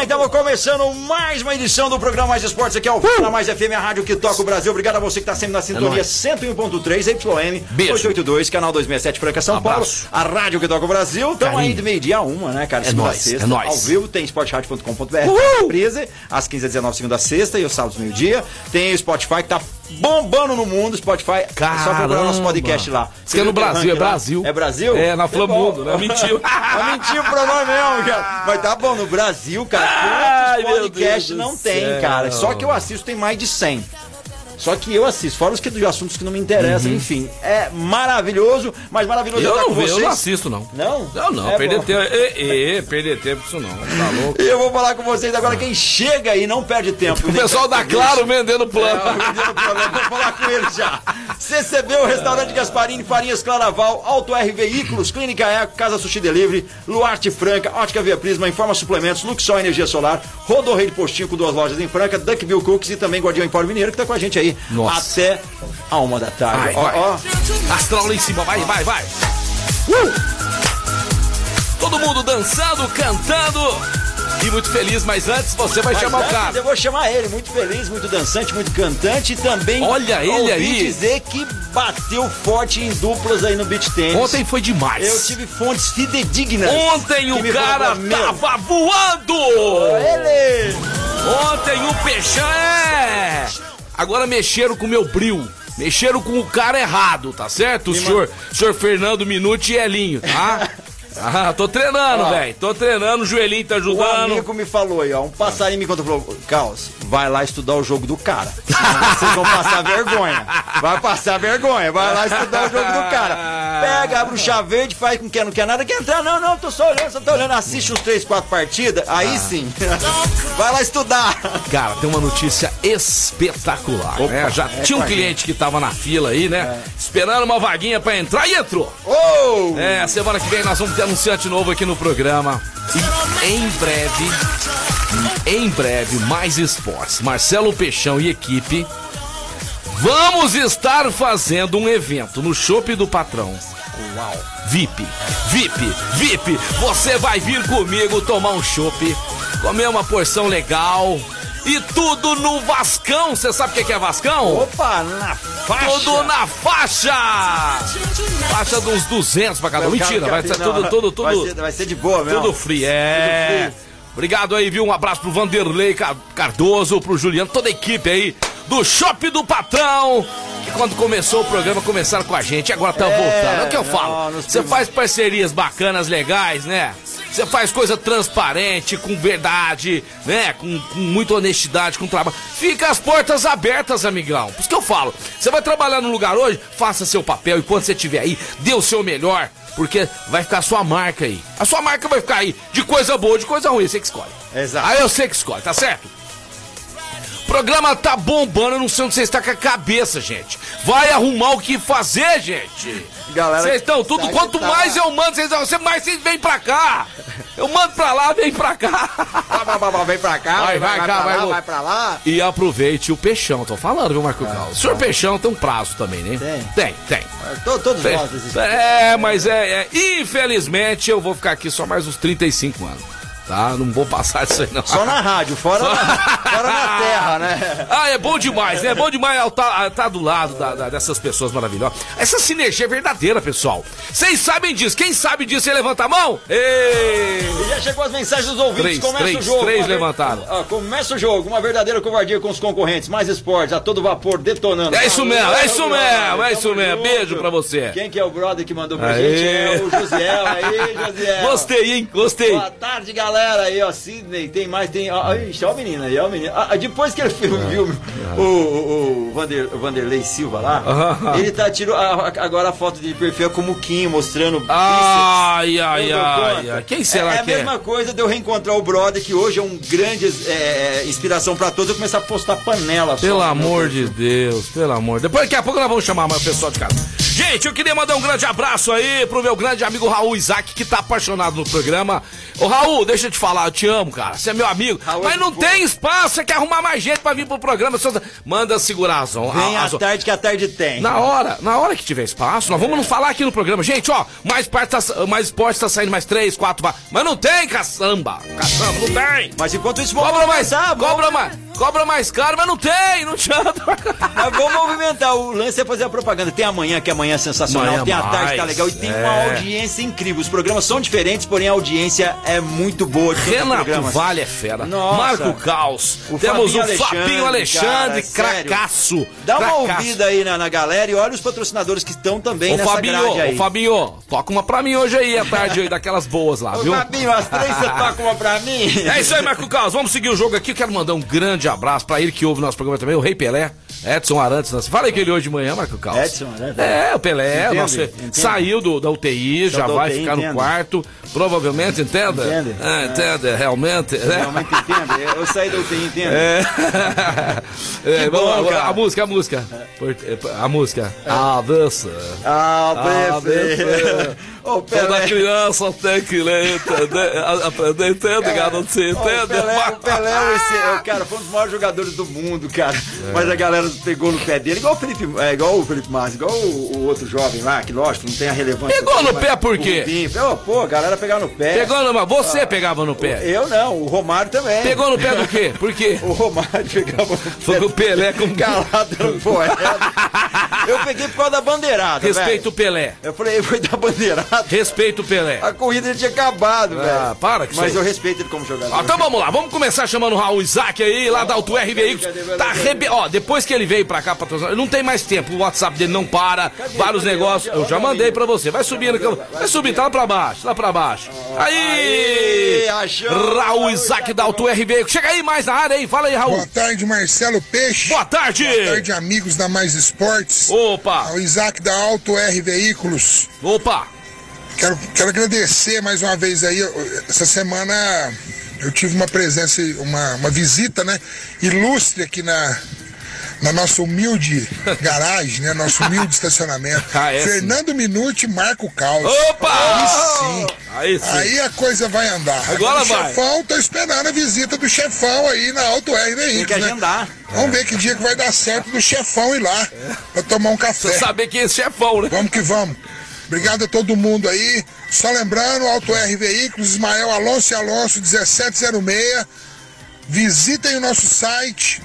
Bem. Estamos começando mais uma edição do programa Mais Esportes. Aqui é o Fala Mais FM, a rádio que toca o Brasil. Obrigado a você que está sempre na sintonia nóis. 101.3 YM Beijo. 882, canal 267 Franca São Abraço. Paulo. A rádio que toca o Brasil. Estamos aí de meio-dia a uma, né, cara? É Segunda nóis, sexta. é nóis. Ao vivo tem presa, às 15h19, segunda a sexta e os sábados meio-dia. Tem o Spotify que tá bombando no mundo. Spotify, é só procurar nosso podcast lá. Isso que é no que Brasil, é? Brasil. É Brasil? É, na Que Flamundo, né? Mentiu. Mentiu pra nós mesmo, cara. Mas tá bom, no Brasil, cara, quantos podcasts não tem, cara? Só que eu assisto tem mais de 100. Só que eu assisto, fora os que de assuntos que não me interessam, enfim. É maravilhoso, mas maravilhoso Uhum. Eu estar não com vejo, eu vocês. não assisto, não. Não? Eu não, É perder tempo. E, e, perder tempo isso não. Tá louco? E eu vou falar com vocês agora, quem chega e não perde tempo. O pessoal da Claro vendendo É, plano. eu vendendo programa, vou falar com ele já. CCB, o restaurante Gasparini, Farinhas Claraval, Auto R Veículos, Clínica Eco, Casa Sushi Delivery, Luarte Franca, Ótica Via Prisma, Informa Suplementos, Luxol Energia Solar, Rodorrei de Postinho com duas lojas em Franca, Duckville Cookies e também Guardião Empório Mineiro que tá com a gente aí Nossa. até a uma da tarde. Vai, ó, vai. ó. Astral lá em cima, vai, vai, vai. Uh! Todo mundo dançando, cantando e muito feliz, mas antes você vai Mas chamar o cara. Eu vou chamar ele, muito feliz, muito dançante, muito cantante e também. Olha ele aí. dizer que bateu forte em duplas aí no beat tênis. Ontem foi demais. Eu tive fontes fidedignas. Ontem o cara tava voando! Ele! Ontem o peixão é. Agora mexeram com o meu bril. Mexeram com o cara errado, tá certo? O senhor, senhor Fernando Minuti e Elinho, tá? Ah, tô treinando, Ó. velho. Tô treinando, o joelhinho tá O ajudando. amigo me falou aí, ó. Um passarinho me contou, falou, Caos, vai lá estudar o jogo do cara. Vocês vão passar vergonha. Vai passar vergonha, vai lá estudar o jogo do cara. Pega, abre o chá verde, faz com que não quer nada, quer entrar, não, não, tô só olhando, só tô olhando, assiste uns três, quatro partidas, aí Ah. sim. Vai lá estudar. Cara, tem uma notícia espetacular, Opa, né? Já é tinha um cliente que tava na fila aí, né? Esperando uma vaguinha pra entrar e entrou. Oh! É, semana que vem nós vamos ter anunciante novo aqui no programa. E em breve, em breve, mais esportes. Marcelo Peixão e equipe. Vamos estar fazendo um evento no Shopping do Patrão. Uau! VIP, VIP, VIP! Você vai vir comigo tomar um chopp, comer uma porção legal e tudo no Vascão. Você sabe o que que é Vascão? Opa, na faixa. Tudo na faixa! Faixa dos 200 pra cada um. Mentira, vai ser tudo, tudo, tudo. Vai ser, vai ser de boa mesmo. Tudo free, é. Tudo free. Obrigado aí, viu? Um abraço pro Vanderlei Ca- Cardoso, pro Juliano, toda a equipe aí do Shopping do Patrão. Que quando começou o programa, começaram com a gente, agora tá É, voltando. É o que eu não, falo. Você faz parcerias bacanas, legais, né? Você faz coisa transparente, com verdade, né? Com, com muita honestidade, com trabalho. Fica as portas abertas, amigão. Por isso que eu falo. Você vai trabalhar num lugar hoje, faça seu papel e quando você estiver aí, dê o seu melhor. Porque vai ficar a sua marca aí. A sua marca vai ficar aí de coisa boa, de coisa ruim. Você que escolhe. Exato. Aí eu sei que escolhe, tá certo? O programa tá bombando, eu não sei onde você está com a cabeça, gente. Vai arrumar o que fazer, gente. Galera, Vocês estão tudo, tá quanto tá- mais eu mando, vocês, você mais vocês vêm pra cá. Eu mando pra lá, vem pra cá. Vai, vai, vai, vai pra cá, Vai, vai cá, pra vai, lá, vai pra lá. E aproveite o peixão, tô falando, viu, Marco Carlos? O senhor peixão tem um prazo também, né? Tem. Tem, tem. To- Todos nós. É, mas é, é. Infelizmente eu vou ficar aqui só mais uns 35 anos. Tá? Não vou passar disso aí, não. Só na rádio, fora, Só- na, fora na terra, né? Ah, é bom demais, né? É bom demais estar tá, do lado da- da- dessas pessoas maravilhosas. Essa sinergia é verdadeira, pessoal. Vocês sabem disso. Quem sabe disso, você levanta a mão? Ei! E já chegou as mensagens dos ouvintes, Três, começa três, o jogo. três ver- levantaram. Ah, começa o jogo, uma verdadeira covardia com os concorrentes, mais esportes, a todo vapor, detonando. É isso mesmo, é isso mesmo, é isso mesmo. Beijo pra você. Quem que é o brother que mandou pra Aê. gente? É o Josiel, aí, Josiel. Gostei, hein? Gostei. Boa tarde, galera. Galera aí, ó, Sidney, tem mais, tem. Ó, ixi, ó o menino aí, ó o menino. Ah, depois que ele viu, viu o, o, o, Vander, o Vanderlei Silva lá, ele tá tirou a- agora a foto de perfil com o Muquinho, mostrando Ai, bíceps. ai, ai, ai. Quem será é, que é é? a mesma coisa de eu reencontrar o brother, que hoje é um grande é, inspiração pra todos, eu começar a postar panela só Pelo no meu amor de Deus, pelo amor. Depois daqui a pouco nós vamos chamar mais o pessoal de casa. Gente, eu queria mandar um grande abraço aí pro meu grande amigo Raul Isaac, que tá apaixonado no programa. Ô Raul, deixa eu te falar, eu te amo, cara. Você é meu amigo. Raul é Mas não tem espaço, você quer arrumar mais gente pra vir pro programa. Só- Manda segurar as on- Vem as à on- tarde que a tarde tem. Na hora, na hora que tiver espaço, nós vamos nos falar aqui no programa. Gente, ó, mais, parte tá, mais esporte tá saindo mais três, quatro, mas não tem caçamba. Caçamba, não tem. Mas enquanto isso, Cobra mais, vamos- cobra mais, cobra mais caro, mas não tem, não adianta. Mas vamos movimentar. O lance é fazer a propaganda. Tem amanhã, que amanhã é sensacional. Amanhã tem a tarde, que tá mais, legal. E tem é. uma audiência incrível. Os programas são diferentes, porém a audiência é muito boa. Renato. Vale é fera. Nossa. Marco Caos. O Temos Fabinho o Fabinho Alexandre, cara, cracaço. Dá uma cracaço. ouvida aí na, na galera e olha os patrocinadores que estão também Ô nessa Fabinho, grade aí. ô Fabinho, toca uma pra mim hoje aí, à tarde aí, daquelas boas lá, Ô, viu? Fabinho, as três você toca uma pra mim. É isso aí, Marco Carlos. Vamos seguir o jogo aqui. Eu quero mandar um grande abraço pra ele que ouve nosso programa também, o Rei Pelé, Edson Arantes. Né? Falei com ele hoje de manhã, Marco Carlos. Edson Arantes? É, o Pelé, Entende, nosso, entende. saiu do, da UTI, já da vai UTI, ficar no entende. quarto. Provavelmente, entenda? Entende. É, entende, realmente. né? Realmente entende. Eu saí da UTI, entende? É. É, bom, cara. a música, a música. A música. A dança. Ah, Ah, Pepe. Ô, Toda Pelé. criança tem que ler, entender, aprender, entende, garoto? Você Ó, O entende? Pelé, o Pelé esse- é o cara, foi um dos maiores jogadores do mundo, cara. É. Mas a galera pegou no pé dele, igual o Felipe, é, igual o Felipe Massa, igual o, o outro jovem lá, que lógico, não tem a relevância. Pegou no pé por o quê? Pô, pô, a galera pegava no pé. Pegou numa. Você pegava no pé. Eu não, o Romário também. Pegou no pé do quê? Por quê? O Romário pegava no Foi pé. com o Pelé com Calado no poeta. Eu peguei por causa da bandeirada, Respeito o. Pelé. Eu falei, foi da bandeirada. Respeito o Pelé. A corrida já tinha acabado, Ah, velho. para que Mas isso eu respeito ele como jogador. Ó, então vamos lá, vamos começar chamando o Raul Isaac aí, lá da Auto R Veículos. Tá arrebe... Ó, depois que ele veio pra cá patrocinar, não tem mais tempo, o WhatsApp dele não para, vários Cadê? negócios. Eu já mandei pra você, vai subindo, eu- vai subir, tá lá pra baixo, lá pra baixo. Aí! Achou. Raul Isaac da Auto R Veículos. Chega aí mais na área aí, fala aí, Raul. Boa tarde, Marcelo Peixe. Boa tarde! Boa tarde, amigos da Mais Esportes. Opa, Ao Isaac da Auto R Veículos. opa. Quero, quero agradecer mais uma vez aí. Essa semana eu tive uma presença, uma, uma visita, né? Ilustre aqui na, na nossa humilde garagem, né? Nosso humilde estacionamento. Ah, é, sim. Fernando Minuti e Marco Caos. Opa! Aí sim. Aí sim. Aí a coisa vai andar. Agora o vai. chefão, tô esperando a visita do chefão aí na Auto R Veículos. Tem que né? agendar. Vamos ver que dia que vai dar certo do chefão ir lá pra tomar um café. Você saber quem é esse chefão, né? Vamos que vamos. Obrigado a todo mundo aí. Só lembrando, Auto R Veículos, Ismael Alonso e Alonso 1706. Visitem o nosso site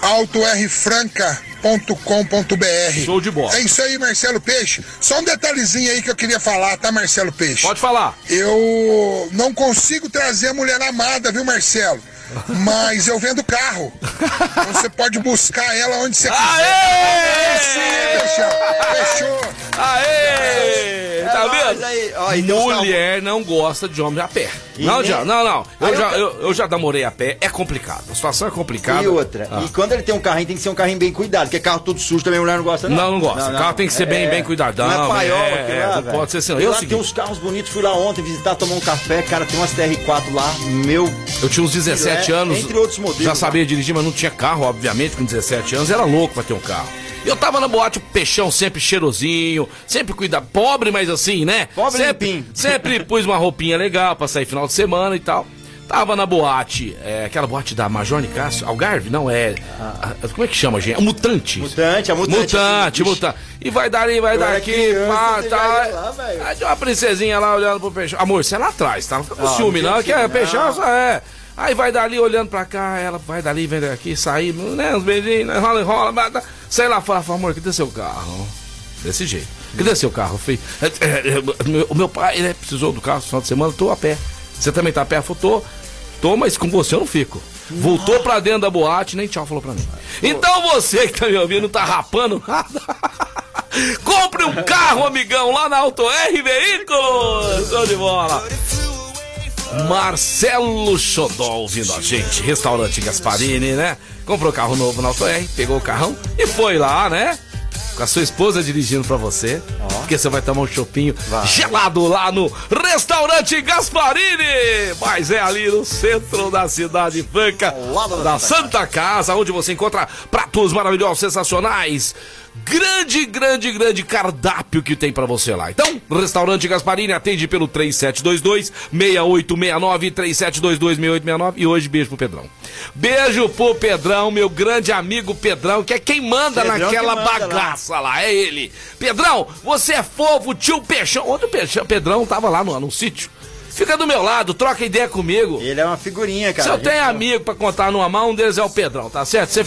autorfranca.com.br. Show de bola. É isso aí, Marcelo Peixe. Só um detalhezinho aí que eu queria falar, tá, Marcelo Peixe? Pode falar. Eu não consigo trazer a mulher amada, viu, Marcelo? Mas eu vendo carro. Então você pode buscar ela onde você quiser. Aê! Sim, Peixão. Fechou. Aê! Tá É vendo? aí. Ó, Mulher não gosta de homem a pé. E Não, nem- já, não, não. Eu, Aí eu já, eu, eu já namorei a pé. É complicado. A situação é complicada. E outra. Ah. E quando ele tem um carrinho, tem que ser um carrinho bem cuidado, porque carro todo sujo também a mulher não gosta, não. Não, não gosta. O carro tem que ser bem- bem cuidadão, Não é paiol, é, é, lá, não pode ser assim, não. E Eu lá tem uns carros bonitos, fui lá ontem visitar, tomar um café, cara, tem umas TR4 lá, meu. Eu tinha uns 17 É, anos. entre outros modelos, Já lá. sabia dirigir, mas não tinha carro, obviamente, com 17 anos. Era louco pra ter um carro. Eu tava na boate, o peixão sempre cheirosinho, sempre cuida, pobre, mas assim, né? Pobre sempre, limpinho. sempre pus uma roupinha legal pra sair final de semana e tal. Tava na boate, é, aquela boate da Major Nicásio, Algarve, não é. a- a- como é que chama, gente? É Mutante. Mutante, a Mutante. Mutante, mutante. E vai dali, vai daqui, criança, pá, tá. lá. Aí tinha uma princesinha lá olhando pro peixão. Amor, você é lá atrás, tá? Não fica com Ah, ciúme, não que é peixão, só é. Aí vai dali olhando pra cá, ela vai dali, vem daqui, sair, né? Uns beijinhos, né, rola, enrola, mas tá- sei lá, fala, amor, cadê seu carro? Desse jeito. Cadê seu carro? Falei, "É, é, é, o meu pai, né, precisou do carro no final de semana, tô a pé. Você também tá a pé? Falei, tô, tô, mas com você eu não fico. Voltou pra dentro da boate, nem tchau falou pra mim. Então você que tá me ouvindo, tá rapando nada. Compre um carro, amigão, lá na Auto R Veículos. Show de bola. Marcelo Xodó ouvindo a gente. Restaurante Gasparini, né? Comprou carro novo na Auto R, pegou o carrão e foi lá, né? Com a sua esposa dirigindo pra você. Porque você vai tomar um chopinho gelado lá no Restaurante Gasparini. Mas é ali no centro da cidade franca da da Santa Casa, onde você encontra pratos maravilhosos, sensacionais. Grande, grande, grande cardápio que tem pra você lá. Então, Restaurante Gasparini atende pelo 3722-6869, 3722-6869. E hoje, beijo pro Pedrão. Beijo pro Pedrão, meu grande amigo Pedrão, que é quem manda Pedrão naquela que manda lá. bagaça lá. é ele. Pedrão, você é fofo, tio Peixão. Ontem o Peixão, Pedrão tava lá no, no sítio. Fica do meu lado, troca ideia comigo. Ele é uma figurinha, cara. Se eu tenho amigo pra contar numa mão, um deles é o Pedrão, tá certo? Você,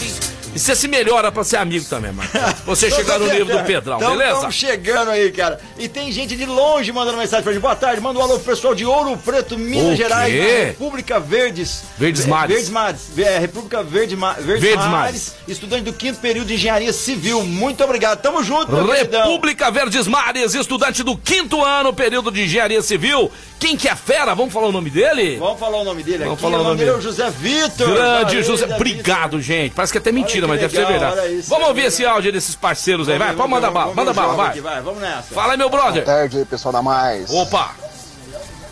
e você se melhora pra ser amigo também, mano. Você chegar no nível do Pedrão, Então, beleza? Estamos chegando aí, cara. E tem gente de longe mandando mensagem pra gente. Boa tarde, manda um alô pro pessoal de Ouro Preto, Minas O Gerais, República Verdes. Verdes É, Mares. Verdes Mares. É, República Verde, Ma- Verdes, Verdes Mares, Mares. Estudante do quinto período de Engenharia Civil. Muito obrigado. Tamo junto. República Verdes Mares, estudante do quinto ano, período de engenharia civil. Quem que é fera? Vamos falar o nome dele? Vamos falar o nome dele Vamos aqui. falar o nome dele é o. José Vitor. Grande Valeu, José. Obrigado, gente. Parece que é até mentira, mas que deve ser legal, verdade. isso, Vamos ouvir esse áudio aí desses parceiros aí. Vai, pode mandar bala, manda bala, vai. vai. Vamos nessa. Fala aí, meu brother. Boa tarde aí, pessoal da Mais. Opa.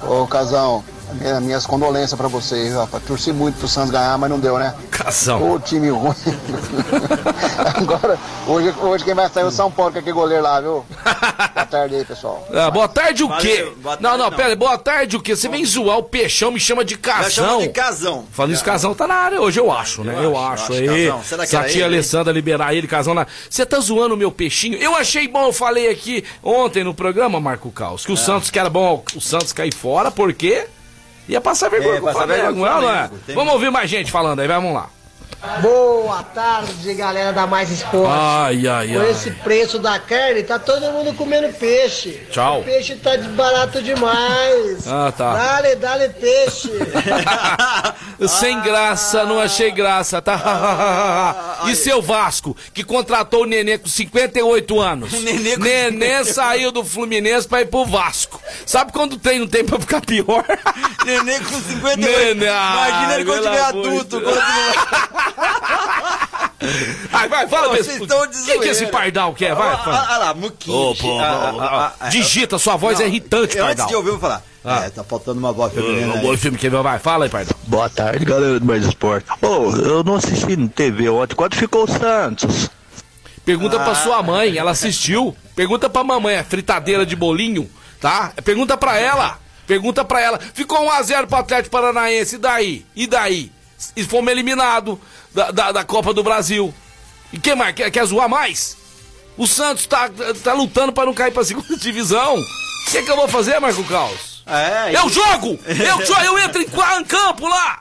Ô, Casão, minha- minhas condolências pra vocês, rapaz. Torci muito pro Santos ganhar, mas não deu, né? Casão. Ô, time ruim. Agora, hoje, hoje quem vai sair é o São Paulo, que é aquele goleiro lá, viu? Boa tarde aí, pessoal. Ah, boa tarde o quê? Valeu, boa não, tarde, não, não. pera, boa tarde o quê? Você vem zoar o peixão, me chama de casão. chama de casão. Falando isso, Casão tá na área hoje, eu acho, né? Eu, Eu acho, acho, aí. Casão. Será que Se a era tia ele? Alessandra liberar ele, Casão lá. Você tá zoando o meu peixinho? Eu achei bom, eu falei aqui ontem no programa, Marco Caos, É. que o Santos, que era bom o Santos cair fora, porque ia passar vergonha É, com o passar Flamengo, não é, é? Vamos ouvir mais gente falando aí, vamos lá. Boa tarde, galera da Mais Esporte. Ai, ai, Com ai. esse preço da carne, tá todo mundo comendo peixe. Tchau. O peixe tá barato demais. Ah, tá. Dale, dale peixe. Sem graça, não achei graça, tá? e seu Vasco, que contratou o Nenê com 58 anos? Nenê com Nenê saiu do Fluminense pra ir pro Vasco. Sabe quando tem, não tem pra ficar pior? Nenê com 58. Nenê, Imagina ele quando tiver adulto. Quando- Ai, vai, fala Vocês esse- estão Quem que zoeira. esse pardal quer? Vai, Olha fala. lá, Muquinho. Ô, pô, Ah, ah, ah, Digita, sua voz não, é irritante, eu pardal. Antes de ouvir, falar. Ah. É, tá faltando uma voz feminina. Um aí. bom filme que vai, fala aí, pardal. Boa tarde, galera do Mais Esporte. Ô, eu não assisti no TV ontem. Quanto ficou o Santos? Pergunta Ah. pra sua mãe, ela assistiu. Pergunta pra mamãe, a fritadeira de bolinho, tá? Pergunta pra ela. Pergunta pra ela. Ficou 1x0 pro Atlético Paranaense, e daí? E daí? E fomos eliminados da, da, da Copa do Brasil. E quem mais? Quer, quer zoar mais? O Santos tá, tá lutando pra não cair pra segunda divisão. O que, que eu vou fazer, Marco Caos? É, Eu e- jogo! Eu, eu entro em campo lá!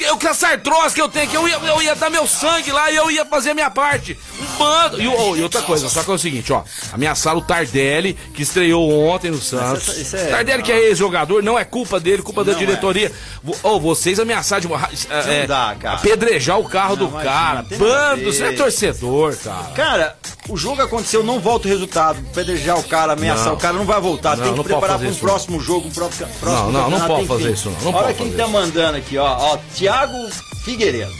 Eu com essa artrose que eu tenho aqui, eu ia, eu ia dar meu sangue lá e eu ia fazer a minha parte. Um bando. E, oh, e outra coisa, só que é o seguinte, ó. Ameaçaram o Tardelli, que estreou ontem no Santos. isso- isso é- Tardelli, que é ex-jogador, não é culpa dele, culpa da Não diretoria. Vo- Oh, vocês ameaçaram de morrer. É, dá, cara. apedrejar o carro Não, do imagina, cara. Bando, você é torcedor, cara. Cara, o jogo aconteceu, não volta o resultado. Pedrejar o cara, ameaçar Não. o cara, não vai voltar. Não, tem que preparar para um próximo jogo, um próximo, próximo Não, não, não pode fazer isso, não. Não Olha quem tá isso. mandando aqui, ó. ó Tiago Figueiredo.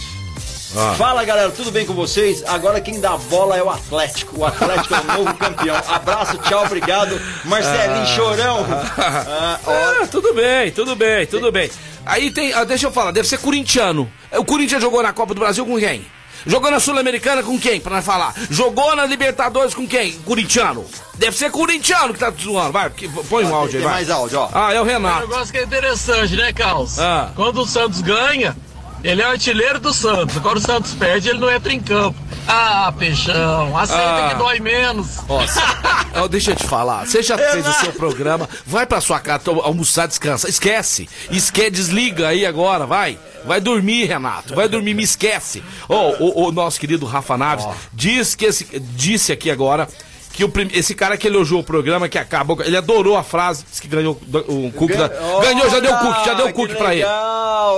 Ah. Fala galera, tudo bem com vocês? Agora quem dá bola é o Atlético. O Atlético é o novo campeão. Abraço, tchau, obrigado. Marcelinho Chorão. Ah, Ah, tudo bem, tudo bem, tudo bem. Aí tem, ah, deixa eu falar, deve ser corintiano. O Corinthians jogou na Copa do Brasil com quem? Jogou na Sul-Americana com quem, pra nós falar? Jogou na Libertadores com quem? Corintiano. Deve ser corintiano que tá zoando. Vai, que- põe um áudio aí, vai. mais áudio, ó. Ah, é o Um Renato. negócio que é interessante, né, Carlos? Ah. Quando o Santos ganha, ele é o artilheiro do Santos. Agora o Santos perde, ele não entra em campo. Ah, peixão, aceita Ah. que dói menos. Nossa, ó, deixa eu te falar. Você já fez o seu programa, vai pra sua casa almoçar, descansa. Esquece. Esque, desliga aí agora, vai. Vai dormir, Renato. Vai dormir, me esquece. Ó, o, o nosso querido Rafa Naves diz que esse- disse aqui agora que o prim... esse cara que elogiou o programa, que acabou, ele adorou a frase, disse que ganhou o cookie da... Ganhou, já deu o cookie, já deu o cookie pra ele.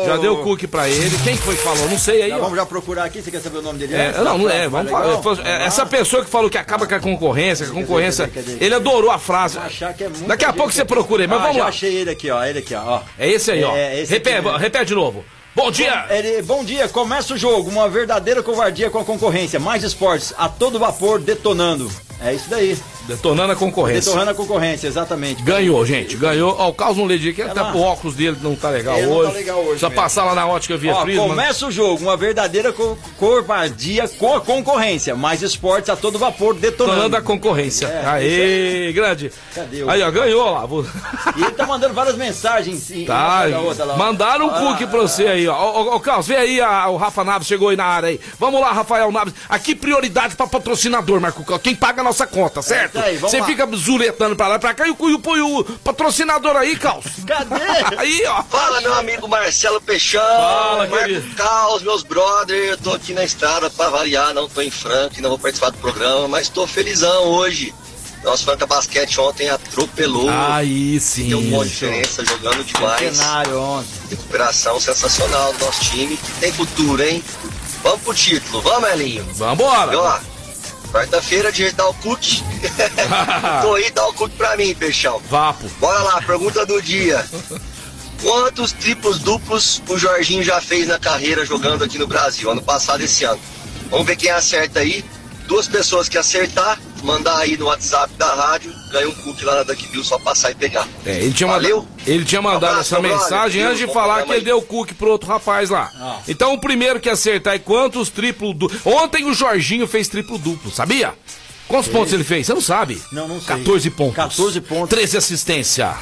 Já deu o cookie pra ele. Quem foi que falou? Não sei aí. Já vamos já procurar aqui, você quer saber o nome dele? É, não, não é, vamos falar. É, essa pessoa que falou que acaba com a concorrência, a concorrência, ele adorou a frase. É Daqui a pouco você procura aí, mas Ah, vamos lá. achei ele aqui, ó. Ele aqui, ó. É esse aí, ó. É, esse repete, mesmo. repete de novo. Bom dia! Bom dia, começa o jogo. Uma verdadeira covardia com a concorrência. Mais esportes, a todo vapor, detonando. É isso daí. Detonando a concorrência. Detonando a concorrência, exatamente. Ganhou, gente, ganhou. Ó, o Carlos não lê aqui, até lá. o óculos dele não tá legal Ele não hoje. tá legal hoje Precisa mesmo. passar lá na ótica via Ó, Prisma. começa o jogo, uma verdadeira co covardia com a concorrência. Mais esportes a todo vapor, detonando. Detonando a concorrência. É, Aê, grande. Cadê o- Aí, ó, ganhou lá. E ele tá mandando várias mensagens. em- Tá, outra lá, mandaram um Ah, cookie pra você aí, ó. Ô, ô, ô, Carlos, vem aí, a- o Rafa Naves chegou aí na área aí. Vamos lá, Rafael Naves. Aqui, prioridade pra patrocinador, Marco Carlos. Quem paga a nossa conta, certo? Aí, vamos Você lá. fica zuletando pra lá e pra cá e o, o, e o patrocinador aí, Carlos. Cadê? Aí, ó. Fala, meu amigo Marcelo Peixão. Fala, Marco querido. Caos, meus brothers. Eu tô aqui na estrada pra variar, não tô em Franca, não vou participar do programa, mas tô felizão hoje. Nosso Franca Basquete ontem atropelou. Aí sim. Deu uma diferença, jogando demais. Cenário ontem. Recuperação sensacional do nosso time. Tem futuro, hein? Vamos pro título, vamos, Elinho. Vambora. E ó, quarta-feira, o cookie. tô aí, dá o cookie pra mim, Peixão. Vapo. Bora lá, pergunta do dia. Quantos triplos duplos o Jorginho já fez na carreira jogando aqui no Brasil, ano passado e esse ano? Vamos ver quem acerta aí. Duas pessoas que acertar, mandar aí no WhatsApp da rádio, ganha um cookie lá na Duck Bill, só passar e pegar. É, ele tinha Valeu? mandado, ele tinha mandado Abraço, essa mensagem antes de falar que ele deu cookie pro outro rapaz lá. Então o primeiro que acertar é quantos triplo duplo. Ontem o Jorginho fez triplo duplo, sabia? Quantos pontos ele fez? Você não sabe? Não, não sei. 14 pontos. 14 pontos. 13 assistência.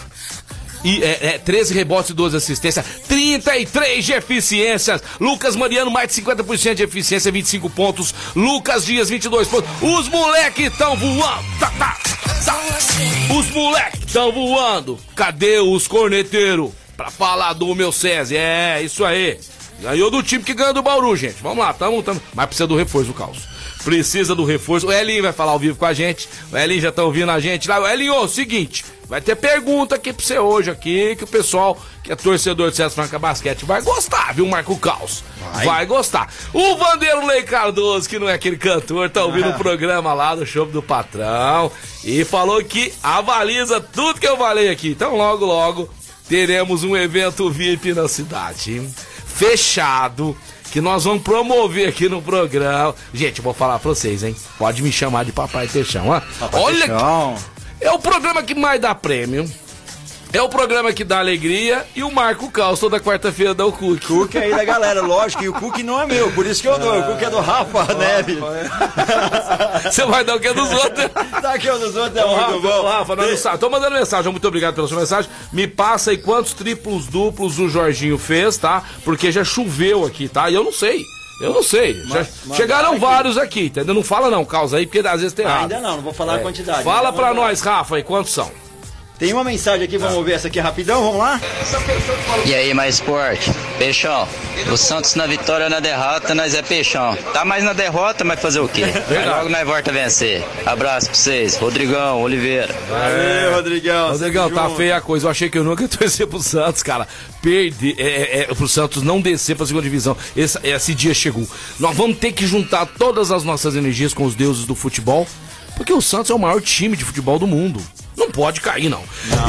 E, é, é, 13 rebotes e 12 assistências, 33 de eficiências. Lucas Mariano, mais de 50% de eficiência, 25 pontos. Lucas Dias, 22 pontos. Os moleques estão voando. Tá, tá, tá. Os moleques estão voando. Cadê os corneteiros? Pra falar do meu César. É, isso aí. Ganhou do time que ganhou do Bauru, gente. Vamos lá, tamo, tamo. Mas precisa do reforço, o Caos. Precisa do reforço. O Elinho vai falar ao vivo com a gente. O Elinho já tá ouvindo a gente lá. O Elinho, ô, seguinte, vai ter pergunta aqui pra você hoje aqui, que o pessoal que é torcedor de César Franca Basquete vai gostar, viu, Marco Caos? Vai. gostar. O Vanderlei Cardoso, que não é aquele cantor, tá ouvindo o programa lá do show do patrão e falou que avaliza tudo que eu falei aqui. Então, logo, logo, teremos um evento VIP na cidade. Fechado. Que nós vamos promover aqui no programa. Gente, vou falar pra vocês, hein? Pode me chamar de Papai Teixão, ó. Olha, Teixão. é o programa que mais dá prêmio. É o programa que dá alegria e o Marco Caos toda quarta-feira dá o cookie. Cookie aí da galera, lógico, e o cookie não é meu, por isso que eu dou. O cookie é do Rafa Neves. Você vai dar o que é dos outros? Tá aqui o dos outros, é Rafa, muito ô, bom. Rafa, nós não. Tô mandando mensagem, muito obrigado pela sua mensagem. Me passa aí quantos triplos duplos o Jorginho fez, tá? Porque já choveu aqui, tá? E eu não sei. Eu não sei. Já mas chegaram aqui. vários aqui, entendeu? Não fala não, causa aí, porque às vezes tem errado. Ainda não, não vou falar a quantidade. Fala Então, pra nós, Rafa, aí quantos são? Tem uma mensagem aqui, vamos ver essa aqui rapidão, vamos lá? E aí, mais esporte? Peixão, o Santos na vitória na derrota, nós é peixão. Tá mais na derrota, mas fazer o quê? Logo nós volta a vencer. Abraço pra vocês. Rodrigão, Oliveira. Valeu, Rodrigão. Rodrigão, tá junto. feia a coisa. Eu achei que eu nunca ia torcer pro Santos, cara. Perder, é, é, é, pro Santos não descer pra segunda divisão. Esse, esse dia chegou. Nós vamos ter que juntar todas as nossas energias com os deuses do futebol, porque o Santos é o maior time de futebol do mundo. Não pode cair, não.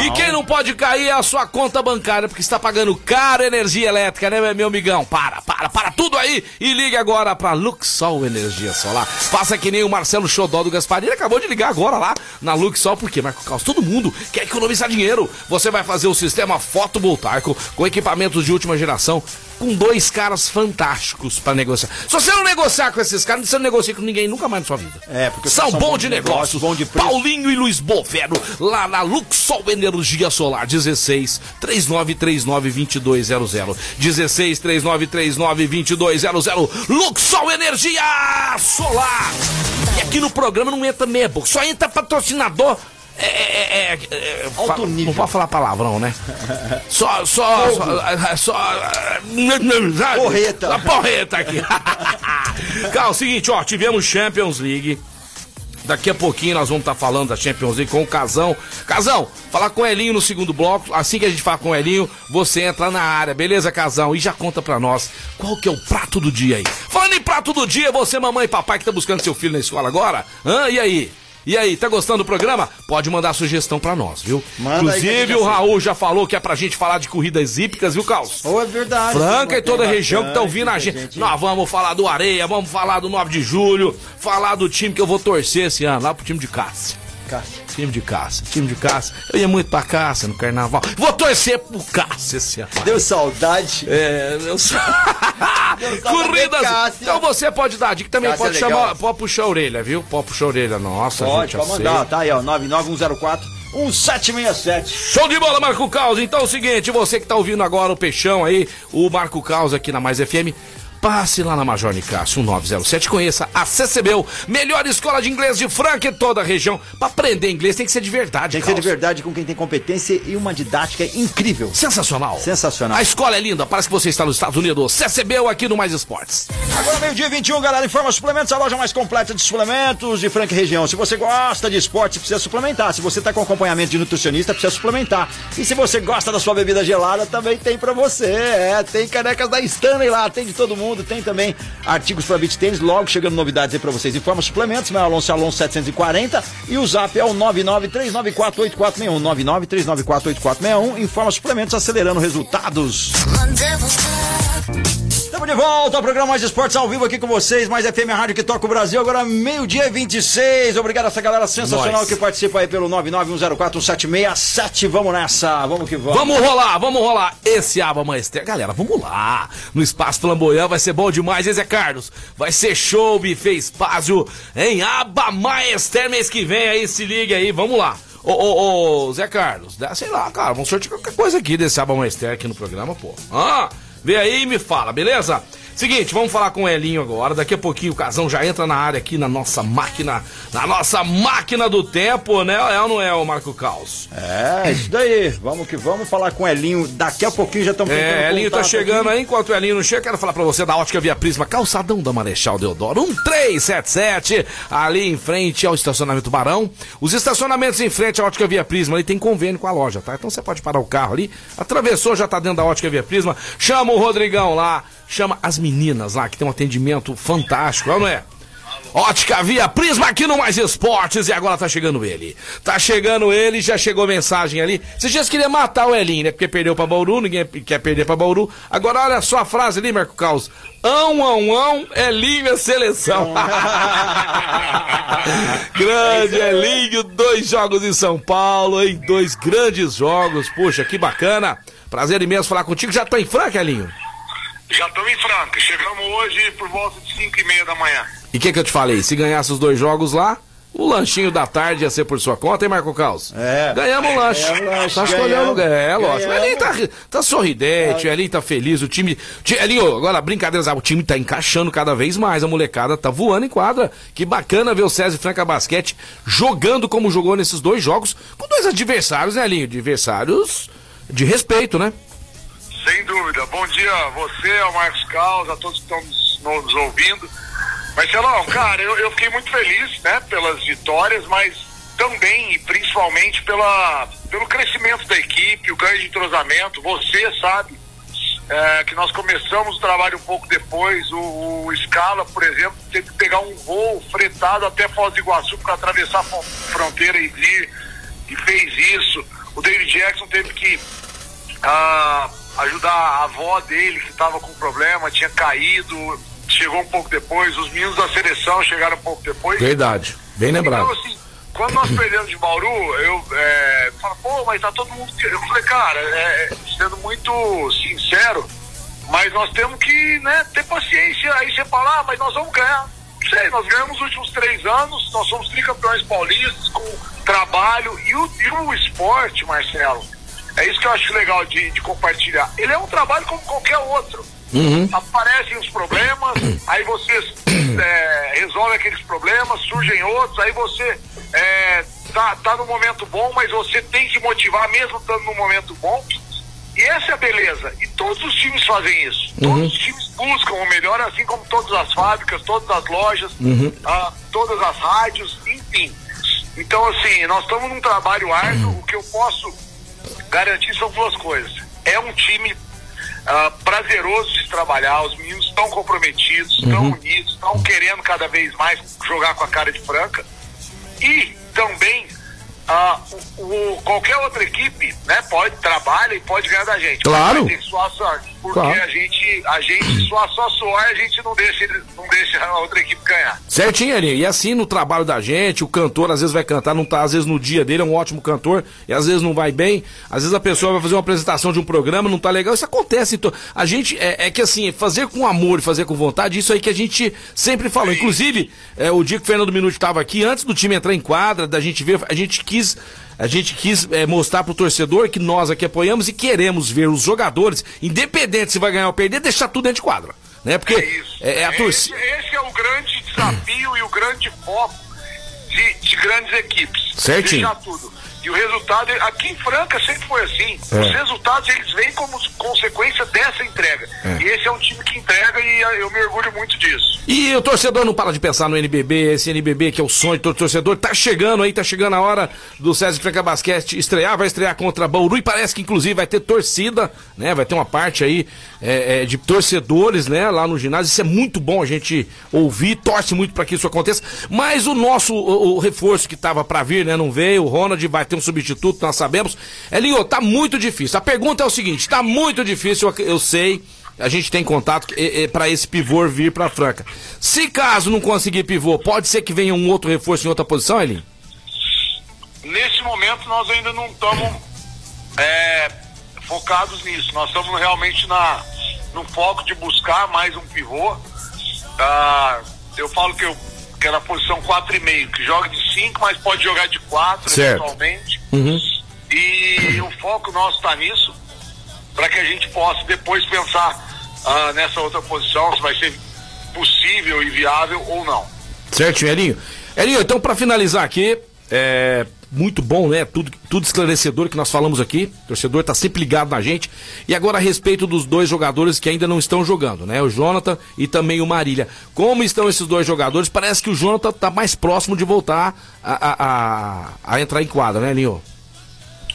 E quem não pode cair é a sua conta bancária, porque está pagando caro energia elétrica, né, meu amigão? Para, para, para tudo aí e ligue agora para Luxol Energia Solar. Faça que nem o Marcelo Xodó do Gasparini acabou de ligar agora lá na Luxol, porque, Marco Caos, todo mundo quer economizar dinheiro. Você vai fazer o sistema fotovoltaico com equipamentos de última geração, com dois caras fantásticos para negociar. Se você não negociar com esses caras, você não negocia com ninguém nunca mais na sua vida. É, porque são são bons de de negócio, negócios. bom de preço. Paulinho e Luiz Bovero, lá na Luxol Energia Solar, 16 3939 2200. 16 3939 2200. Luxol Energia Solar. E aqui no programa não entra mesmo, só entra patrocinador. É, é, é, é, Alto fa- nível. Não pode falar palavrão, né? Só, só, só, só, sabe? Porreta. A porreta aqui. Cara, é o seguinte, ó, tivemos Champions League. Daqui a pouquinho nós vamos estar tá falando da Champions League com o Casão. Casão, falar com o Elinho no segundo bloco. Assim que a gente falar com o Elinho, você entra na área, beleza, Casão? E já conta pra nós qual que é o prato do dia aí. Falando em prato do dia, você, mamãe e papai que tá buscando seu filho na escola agora, hã? E aí? E aí, tá gostando do programa? Pode mandar sugestão pra nós, viu? Manda Inclusive, o Raul já falou que é pra gente falar de corridas hípicas, viu, Caos? Oh, é verdade. Franca e toda a região que tá ouvindo a gente. gente. Nós vamos falar do Areia, vamos falar do 9 de julho, falar do time que eu vou torcer esse ano, lá pro time de Cássio. Cássio. Time de caça, time de caça. Eu ia muito pra caça no carnaval. Vou torcer pro caça esse ano. Deu saudade? É, deu saudade. Corridas. Então você pode dar dica também, pode é chamar, pode puxar a orelha, viu? Pode puxar a orelha. Nossa, pode, gente, pode mandar, tá aí, ó, 99104 1767. Show de bola, Marco Caos. Então é o seguinte, você que tá ouvindo agora o Peixão aí, o Marco Caos aqui na Mais FM, Passe lá na Major Nicásio 1907, conheça a CCBU, melhor escola de inglês de Franca em toda a região. Para aprender inglês tem que ser de verdade, Tem que ser de verdade com quem tem competência e uma didática incrível. Sensacional. Sensacional. A escola é linda, parece que você está nos Estados Unidos. CCBU aqui no Mais Esportes. Agora meio-dia 21, galera, informa suplementos, a loja mais completa de suplementos de Franca região. Se você gosta de esporte, precisa suplementar. Se você está com acompanhamento de nutricionista, precisa suplementar. E se você gosta da sua bebida gelada, também tem para você. É, tem canecas da Stanley lá, tem de todo mundo tem também artigos para beat tênis, logo chegando novidades aí para vocês. Informa suplementos, meu Alonso Alonso 740 e o zap é o 993948461, 993948461. Informa suplementos acelerando resultados. Estamos de volta ao programa Mais Esportes ao vivo aqui com vocês, mais FM Rádio que toca o Brasil, agora meio-dia 26. Obrigado a essa galera sensacional Nós. que participa aí pelo 991041767. Vamos nessa, vamos que vamos. Vamos rolar, vamos rolar. Esse Aba Maester. Galera, vamos lá. No Espaço Flamboyant vai ser bom demais, hein, Zé Carlos? Vai ser show, buffet espaço em Aba Maester mês que vem aí, se liga aí, vamos lá. Ô, ô, ô, Zé Carlos, dá, sei lá, cara, vamos sortear qualquer coisa aqui desse Aba Maester aqui no programa, pô. Ah! Vê aí e me fala, beleza? Seguinte, vamos falar com o Elinho agora. Daqui a pouquinho o Casão já entra na área aqui na nossa máquina, na nossa máquina do tempo, né? É ou não é, o Marco Caos? É, isso daí. Vamos que vamos falar com o Elinho. Daqui a pouquinho já estamos É, Elinho tá chegando aqui. aí. Enquanto o Elinho não chega, quero falar pra você da Ótica Via Prisma, calçadão da Marechal Deodoro, 1377, ali em frente ao estacionamento Barão. Os estacionamentos em frente à Ótica Via Prisma, ali tem convênio com a loja, tá? Então você pode parar o carro ali, atravessou, já tá dentro da Ótica Via Prisma, chama o Rodrigão lá, chama as meninas lá, que tem um atendimento fantástico, não é? Ótica Via Prisma aqui no Mais Esportes e agora tá chegando ele. Tá chegando ele, já chegou mensagem ali. Vocês já queriam matar o Elinho, né? Porque perdeu pra Bauru, ninguém quer perder pra Bauru. Agora olha só a frase ali, Marco Caos. Ão, ão, ão, Elinho é seleção. Grande Elinho, dois jogos em São Paulo, hein? Dois grandes jogos. Puxa, que bacana. Prazer imenso falar contigo. Já tá em Franca, Elinho? Já estamos em Franca. Chegamos hoje por volta de 5 e meia da manhã. E o que, que eu te falei? Se ganhasse os dois jogos lá, o lanchinho da tarde ia ser por sua conta, hein, Marco Caos? É. Ganhamos o lanche. lanche. Tá escolhendo. É, lógico. O Elinho tá, tá sorridente, o Elinho tá feliz, o time. Elinho, agora, brincadeiras, o time tá encaixando cada vez mais, a molecada tá voando em quadra. Que bacana ver o César Franca Basquete jogando como jogou nesses dois jogos, com dois adversários, né, Elinho? Adversários de respeito, né? Sem dúvida. Bom dia a você, ao Marcos Caos, a todos que estão nos, ouvindo. Marcelão, cara, eu, eu fiquei muito feliz, né, pelas vitórias, mas também e principalmente pela, pelo crescimento da equipe, o ganho de entrosamento. Você sabe é, que nós começamos o trabalho um pouco depois. O, o Scala, por exemplo, teve que pegar um voo fretado até Foz do Iguaçu para atravessar a fronteira e vir, e fez isso. O David Jackson teve que. Ah, ajudar a avó dele que estava com problema, tinha caído, chegou um pouco depois, os meninos da seleção chegaram um pouco depois. Verdade, bem lembrado. Então, assim, quando nós perdemos de Bauru, eu é, falo, pô, mas tá todo mundo. Eu falei, cara, é, sendo muito sincero, mas nós temos que né, ter paciência. Aí você fala, ah, mas nós vamos ganhar. Não sei, nós ganhamos os últimos três anos, nós somos tricampeões paulistas com trabalho e o, e o esporte, Marcelo é isso que eu acho legal de, de compartilhar. Ele é um trabalho como qualquer outro. Uhum. Aparecem os problemas, aí você é, resolve aqueles problemas, surgem outros, aí você é, tá, tá no momento bom, mas você tem que motivar mesmo estando no momento bom. E essa é a beleza. E todos os times fazem isso. Uhum. Todos os times buscam o melhor, assim como todas as fábricas, todas as lojas, uhum. ah, todas as rádios. enfim. Então, assim, nós estamos num trabalho árduo, o que eu posso garantir são duas coisas. É um time ah, prazeroso de trabalhar, os meninos estão comprometidos, estão Uhum. unidos, estão querendo cada vez mais jogar com a cara de franca. E também ah, o, o- qualquer outra equipe né, pode trabalha e pode ganhar da gente. Claro. Ter que suar sorte. Porque Claro. a gente, a gente suar só suor, a gente não deixa, não deixa a outra equipe ganhar. Certinho, Elinho. E assim no trabalho da gente, o cantor às vezes vai cantar, não tá às vezes no dia dele, é um ótimo cantor, e às vezes não vai bem. Às vezes a pessoa vai fazer uma apresentação de um programa, não tá legal. Isso acontece. Então, a gente é, é que assim, fazer com amor e fazer com vontade, isso aí que a gente sempre falou. Inclusive, é, o dia que o Fernando Minuto estava aqui, antes do time entrar em quadra, da gente ver, a gente quis. A gente quis é, mostrar pro torcedor que nós aqui apoiamos e queremos ver os jogadores, independente se vai ganhar ou perder, deixar tudo dentro de quadra. Né? Porque é, é a torcida. Esse, esse é o grande desafio e o grande foco de, de grandes equipes. Certinho. Deixar tudo. E o resultado, aqui em Franca sempre foi assim. É. Os resultados eles vêm como consequência dessa entrega. É. E esse é um time que entrega e ah, eu me orgulho muito disso. E o torcedor não para de pensar no NBB, esse NBB que é o sonho de todo torcedor. Tá chegando aí, tá chegando a hora do César Franca Basquete estrear, vai estrear contra Bauru e parece que inclusive vai ter torcida, né? Vai ter uma parte aí é, é, de torcedores, né? Lá no ginásio. Isso é muito bom a gente ouvir, torce muito para que isso aconteça. Mas o nosso o, o reforço que tava para vir, né? Não veio. O Ronald vai ter um substituto, nós sabemos. Elinho, tá muito difícil. A pergunta é o seguinte: tá muito difícil, eu, sei. A gente tem contato para esse pivô vir para Franca. Se caso não conseguir pivô, pode ser que venha um outro reforço em outra posição, Elinho? Nesse momento nós ainda não estamos é, focados nisso. Nós estamos realmente na, no foco de buscar mais um pivô. Ah, eu falo que eu que é na posição 4,5, que joga de 5, mas pode jogar de 4 Certo. eventualmente. Uhum. E o foco nosso está nisso, para que a gente possa depois pensar ah, nessa outra posição, se vai ser possível e viável ou não. Certinho, Elinho. Elinho, então para finalizar aqui, é muito bom, né? Tudo, tudo esclarecedor que nós falamos aqui. O torcedor tá sempre ligado na gente. E agora a respeito dos dois jogadores que ainda não estão jogando, né? O Jonathan e também o Marília. Como estão esses dois jogadores? Parece que o Jonathan tá mais próximo de voltar a, a, a, a entrar em quadra, né, Elinho?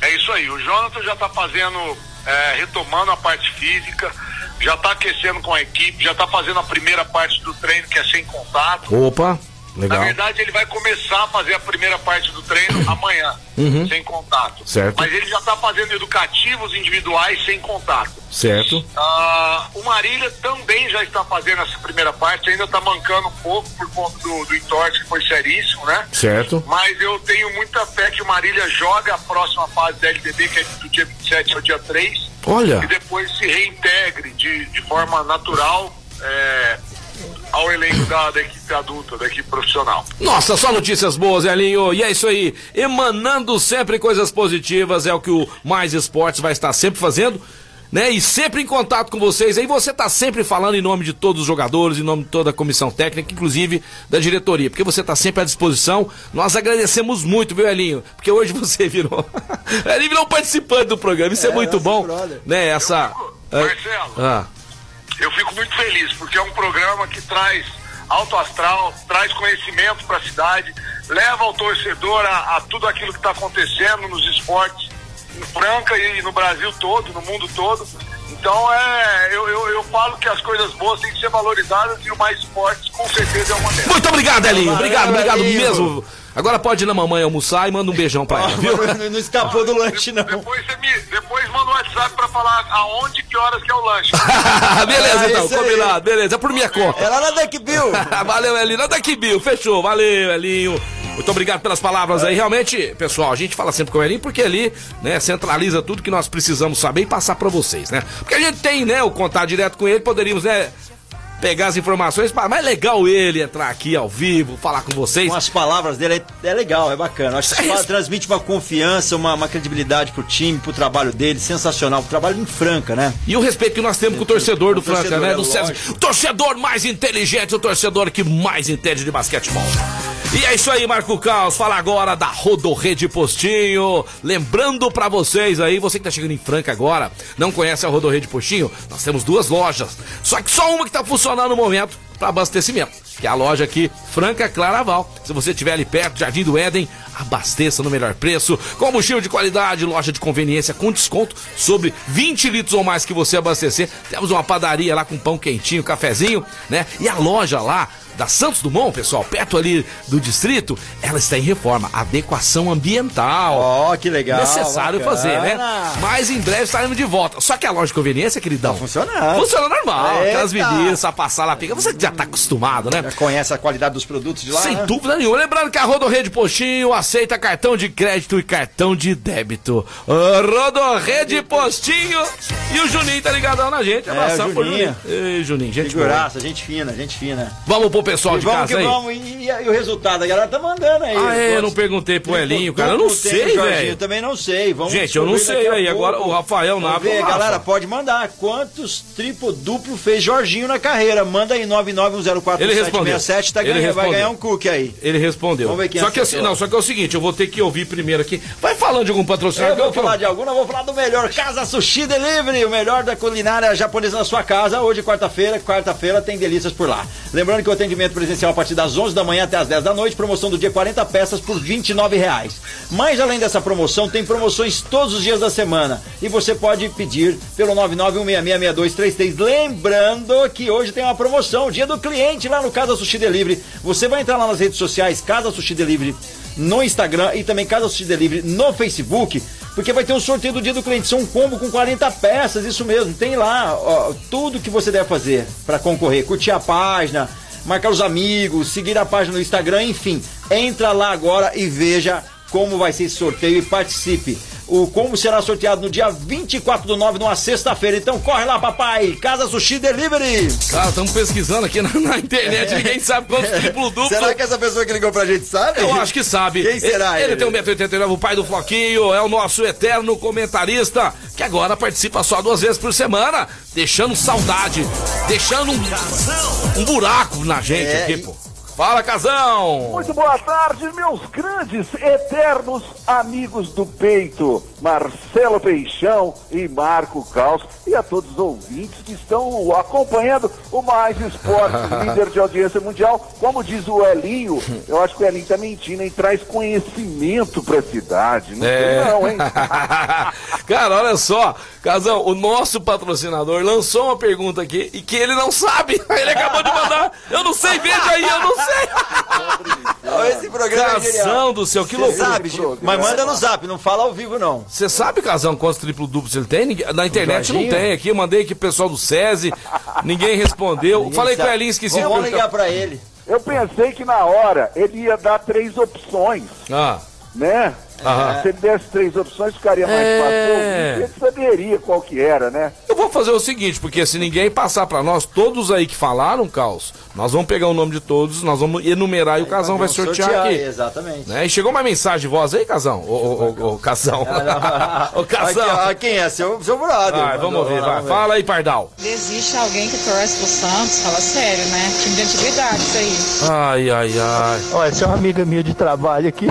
É isso aí, o Jonathan já está fazendo, é, retomando a parte física, já está aquecendo com a equipe, já está fazendo a primeira parte do treino, que é sem contato. Opa, legal. Na verdade, ele vai começar a fazer a primeira parte do treino amanhã, Uhum. sem contato. Certo. Mas ele já está fazendo educativos individuais sem contato. Certo. Ah, o Marília também já está fazendo essa primeira parte, ainda está mancando um pouco por conta do, do entorse que foi seríssimo, né? Certo. Mas eu tenho muita fé que o Marília joga a próxima fase da LDB, que é do dia 27 ao dia 3. Olha. E depois se reintegre de, de forma natural é, ao elenco da, da equipe adulta, da equipe profissional. Nossa, só notícias boas, Elinho. E é isso aí. Emanando sempre coisas positivas, é o que o Mais Esportes vai estar sempre fazendo. Né, e sempre em contato com vocês. Aí você tá sempre falando em nome de todos os jogadores, em nome de toda a comissão técnica, inclusive da diretoria, porque você tá sempre à disposição. Nós agradecemos muito, viu, Elinho? Porque hoje você virou. Elinho virou um participante do programa. Isso é, muito bom. Né, essa. Marcelo. Ah. Eu fico muito feliz, porque é um programa que traz alto astral, traz conhecimento para a cidade, leva ao torcedor a, a tudo aquilo que está acontecendo nos esportes em Franca e no Brasil todo, no mundo todo. Então é, eu, eu, eu falo que as coisas boas têm que ser valorizadas e o mais esportes com certeza é uma delas. Muito obrigado, Elinho. Obrigado, obrigado mesmo. Agora pode ir na mamãe almoçar e manda um beijão pra ela, viu? Não, não escapou do lanche, não. Depois, você me, depois manda um WhatsApp para falar aonde, que horas que é o lanche. beleza, É então, aí. combinado, beleza, é por minha conta. É lá na Deck Bill. Valeu, Elinho. Nada que Bill, fechou. Valeu, Elinho. Muito obrigado pelas palavras aí. Realmente, pessoal, a gente fala sempre com o Elinho porque ali, né, centraliza tudo que nós precisamos saber e passar pra vocês, né? Porque a gente tem, né, o contato direto com ele, poderíamos, né, pegar as informações, mas é legal ele entrar aqui ao vivo, falar com vocês. Com as palavras dele é, é legal, é bacana. Acho que É transmite uma confiança, uma, uma credibilidade pro time, pro trabalho dele, sensacional. Pro trabalho em Franca, né? E o respeito que nós temos com o torcedor do O torcedor, Franca, né? é Do César. O torcedor mais inteligente, o torcedor que mais entende de basquetebol. E é isso aí, Marco Caos. Fala agora da Rodorrede Postinho. Lembrando pra vocês aí, você que tá chegando em Franca agora, não conhece a Rodorrede Postinho, nós temos duas lojas. Só que só uma que tá funcionando no momento para abastecimento. Que é a loja aqui, Franca Claraval. Se você estiver ali perto, Jardim do Éden, abasteça no melhor preço. Combustível de qualidade, loja de conveniência com desconto sobre 20 litros ou mais que você abastecer. Temos uma padaria lá com pão quentinho, cafezinho, né? E a loja lá da Santos Dumont, pessoal, perto ali do distrito, ela está em reforma, adequação ambiental. Ó, oh, que legal. Necessário bacana. fazer, né? Mas em breve estaremos de volta. Só que a loja de conveniência, queridão. Tá funcionando. Funciona normal. Eita. Aquelas medidas, a passar lá, pica. Você já tá acostumado, né? Já conhece a qualidade dos produtos de lá. Sem né? dúvida nenhuma. Lembrando que a Rodorrede Postinho aceita cartão de crédito e cartão de débito. Rodorrede Postinho. E o Juninho tá ligadão na gente. Abração é, pro Juninho. Ei, Juninho, gente Figuraça, boa. gente fina, gente fina. Vamos pro pessoal e de vamos casa que aí. Vamos, e, e, o resultado? A galera tá mandando aí. Ah, é, eu não perguntei pro Elinho, cara. Eu não sei, velho. Eu também não sei. Vamos Gente, eu não sei aí. Agora o Rafael ver, galera, pode mandar. Quantos triplo duplo fez Jorginho na carreira? Manda aí 991047767, tá ganhando, vai ganhar um cookie aí. Ele respondeu. Vamos ver quem só que assim, não, só que é o seguinte, eu vou ter que ouvir primeiro aqui. Vai falando de algum patrocinador. Eu vou falar de algum, não vou falar do melhor Casa Sushi Delivery, o melhor da culinária japonesa na sua casa. Hoje, quarta-feira, quarta-feira tem delícias por lá. Lembrando que o atendimento presencial a partir das 11 da manhã até as 10 da noite, promoção do dia 40 peças por 29 reais. Mas além dessa promoção, tem promoções todos os dias da semana. E você pode pedir pelo 991666233. Lembrando que hoje tem uma promoção, dia do cliente lá no Casa Sushi Delivery. Você vai entrar lá nas redes sociais, Casa Sushi Delivery no Instagram e também Casa Sushi Delivery no Facebook, porque vai ter um sorteio do dia do cliente. São um combo com 40 peças, isso mesmo. Tem lá ó, tudo que você deve fazer para concorrer. Curtir a página, marcar os amigos, seguir a página no Instagram, enfim. Entra lá agora e veja como vai ser esse sorteio e participe. O como será sorteado no dia 24 do 9, numa sexta-feira. Então corre lá, papai! Casa Sushi Delivery! Cara, estamos pesquisando aqui na, na internet, é. ninguém sabe quantos triplo duplo. Será que essa pessoa que ligou pra gente sabe? Eu acho que sabe. Quem será ele? Ele, ele tem 1,89m, o pai do Floquinho, é o nosso eterno comentarista, que agora participa só duas vezes por semana, deixando saudade, deixando um, um buraco na gente é, aqui, pô. Fala, Casão! Muito boa tarde, meus grandes, eternos amigos do peito, Marcelo Peixão e Marco Caos, e a todos os ouvintes que estão acompanhando o Mais Esporte, líder de audiência mundial. Como diz o Elinho, eu acho que o Elinho tá mentindo, e traz conhecimento pra cidade. Não é. sei não, hein? Cara, olha só, Casão, o nosso patrocinador lançou uma pergunta aqui e que ele não sabe. Ele acabou de mandar. Eu não sei, veja aí, eu não sei. Esse programa Casão é do céu, que Cê loucura. sabe, mas manda no zap, não fala ao vivo não. Você sabe, Casão, quantos triplo duplos ele tem? Na internet não tem aqui. Eu mandei aqui pro pessoal do SESI, ninguém respondeu. Ninguém Falei sabe. com o Elinho, esqueci. Vamos ligar pra ele. Eu pensei que na hora ele ia dar três opções, Ah, né? Aham. Se ele desse três opções, ficaria mais É. fácil. Ele saberia qual que era, né? eu vou fazer o seguinte, porque se ninguém passar pra nós, todos aí que falaram, Caos, nós vamos pegar o nome de todos, nós vamos enumerar e o Casão vai sortear, aqui. Exatamente. Né? E chegou uma mensagem de voz aí, Casão? Ô, ô, ô, ô, Casão. Ô, Casão. Aqui, ó, quem é? Seu, seu brother. Vai, vamos ouvir, lá, vai. vamos ver. Fala aí, Pardal. Existe alguém que torce pro Santos? Fala sério, né? Time de antiguidade, isso aí. Ai, ai, ai. Olha, essa é uma amiga minha de trabalho aqui.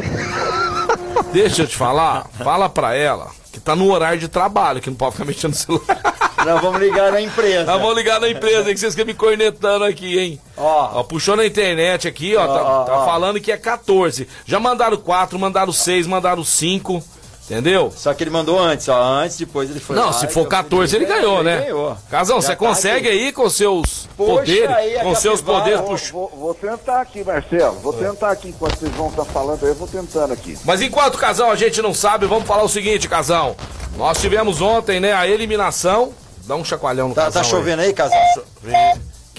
Deixa eu te falar, fala pra ela que tá no horário de trabalho, que não pode ficar mexendo no celular. Nós vamos ligar na empresa. Nós vamos ligar na empresa, hein, que vocês ficam me cornetando aqui, hein? Ó. Ó, puxou na internet aqui, ó, tá, Ó, tá ó. falando que é 14. Já mandaram 4, mandaram 6, mandaram 5, entendeu? Só que ele mandou antes, ó. Antes, depois ele foi Não, lá se for eu fui 14, ele ver, ganhou, né? ganhou. Casão, você tá consegue aqui. aí com seus Puxa poderes, aí com seus poderes, puxa. Vou, vou tentar aqui, Marcelo. Vou tentar aqui enquanto vocês vão estar falando aí, eu vou tentando aqui. Mas enquanto, Casão, a gente não sabe, vamos falar o seguinte, Casão. Nós tivemos ontem, né, a eliminação. Dá um chacoalhão no Tá, Casão tá chovendo aí, casal?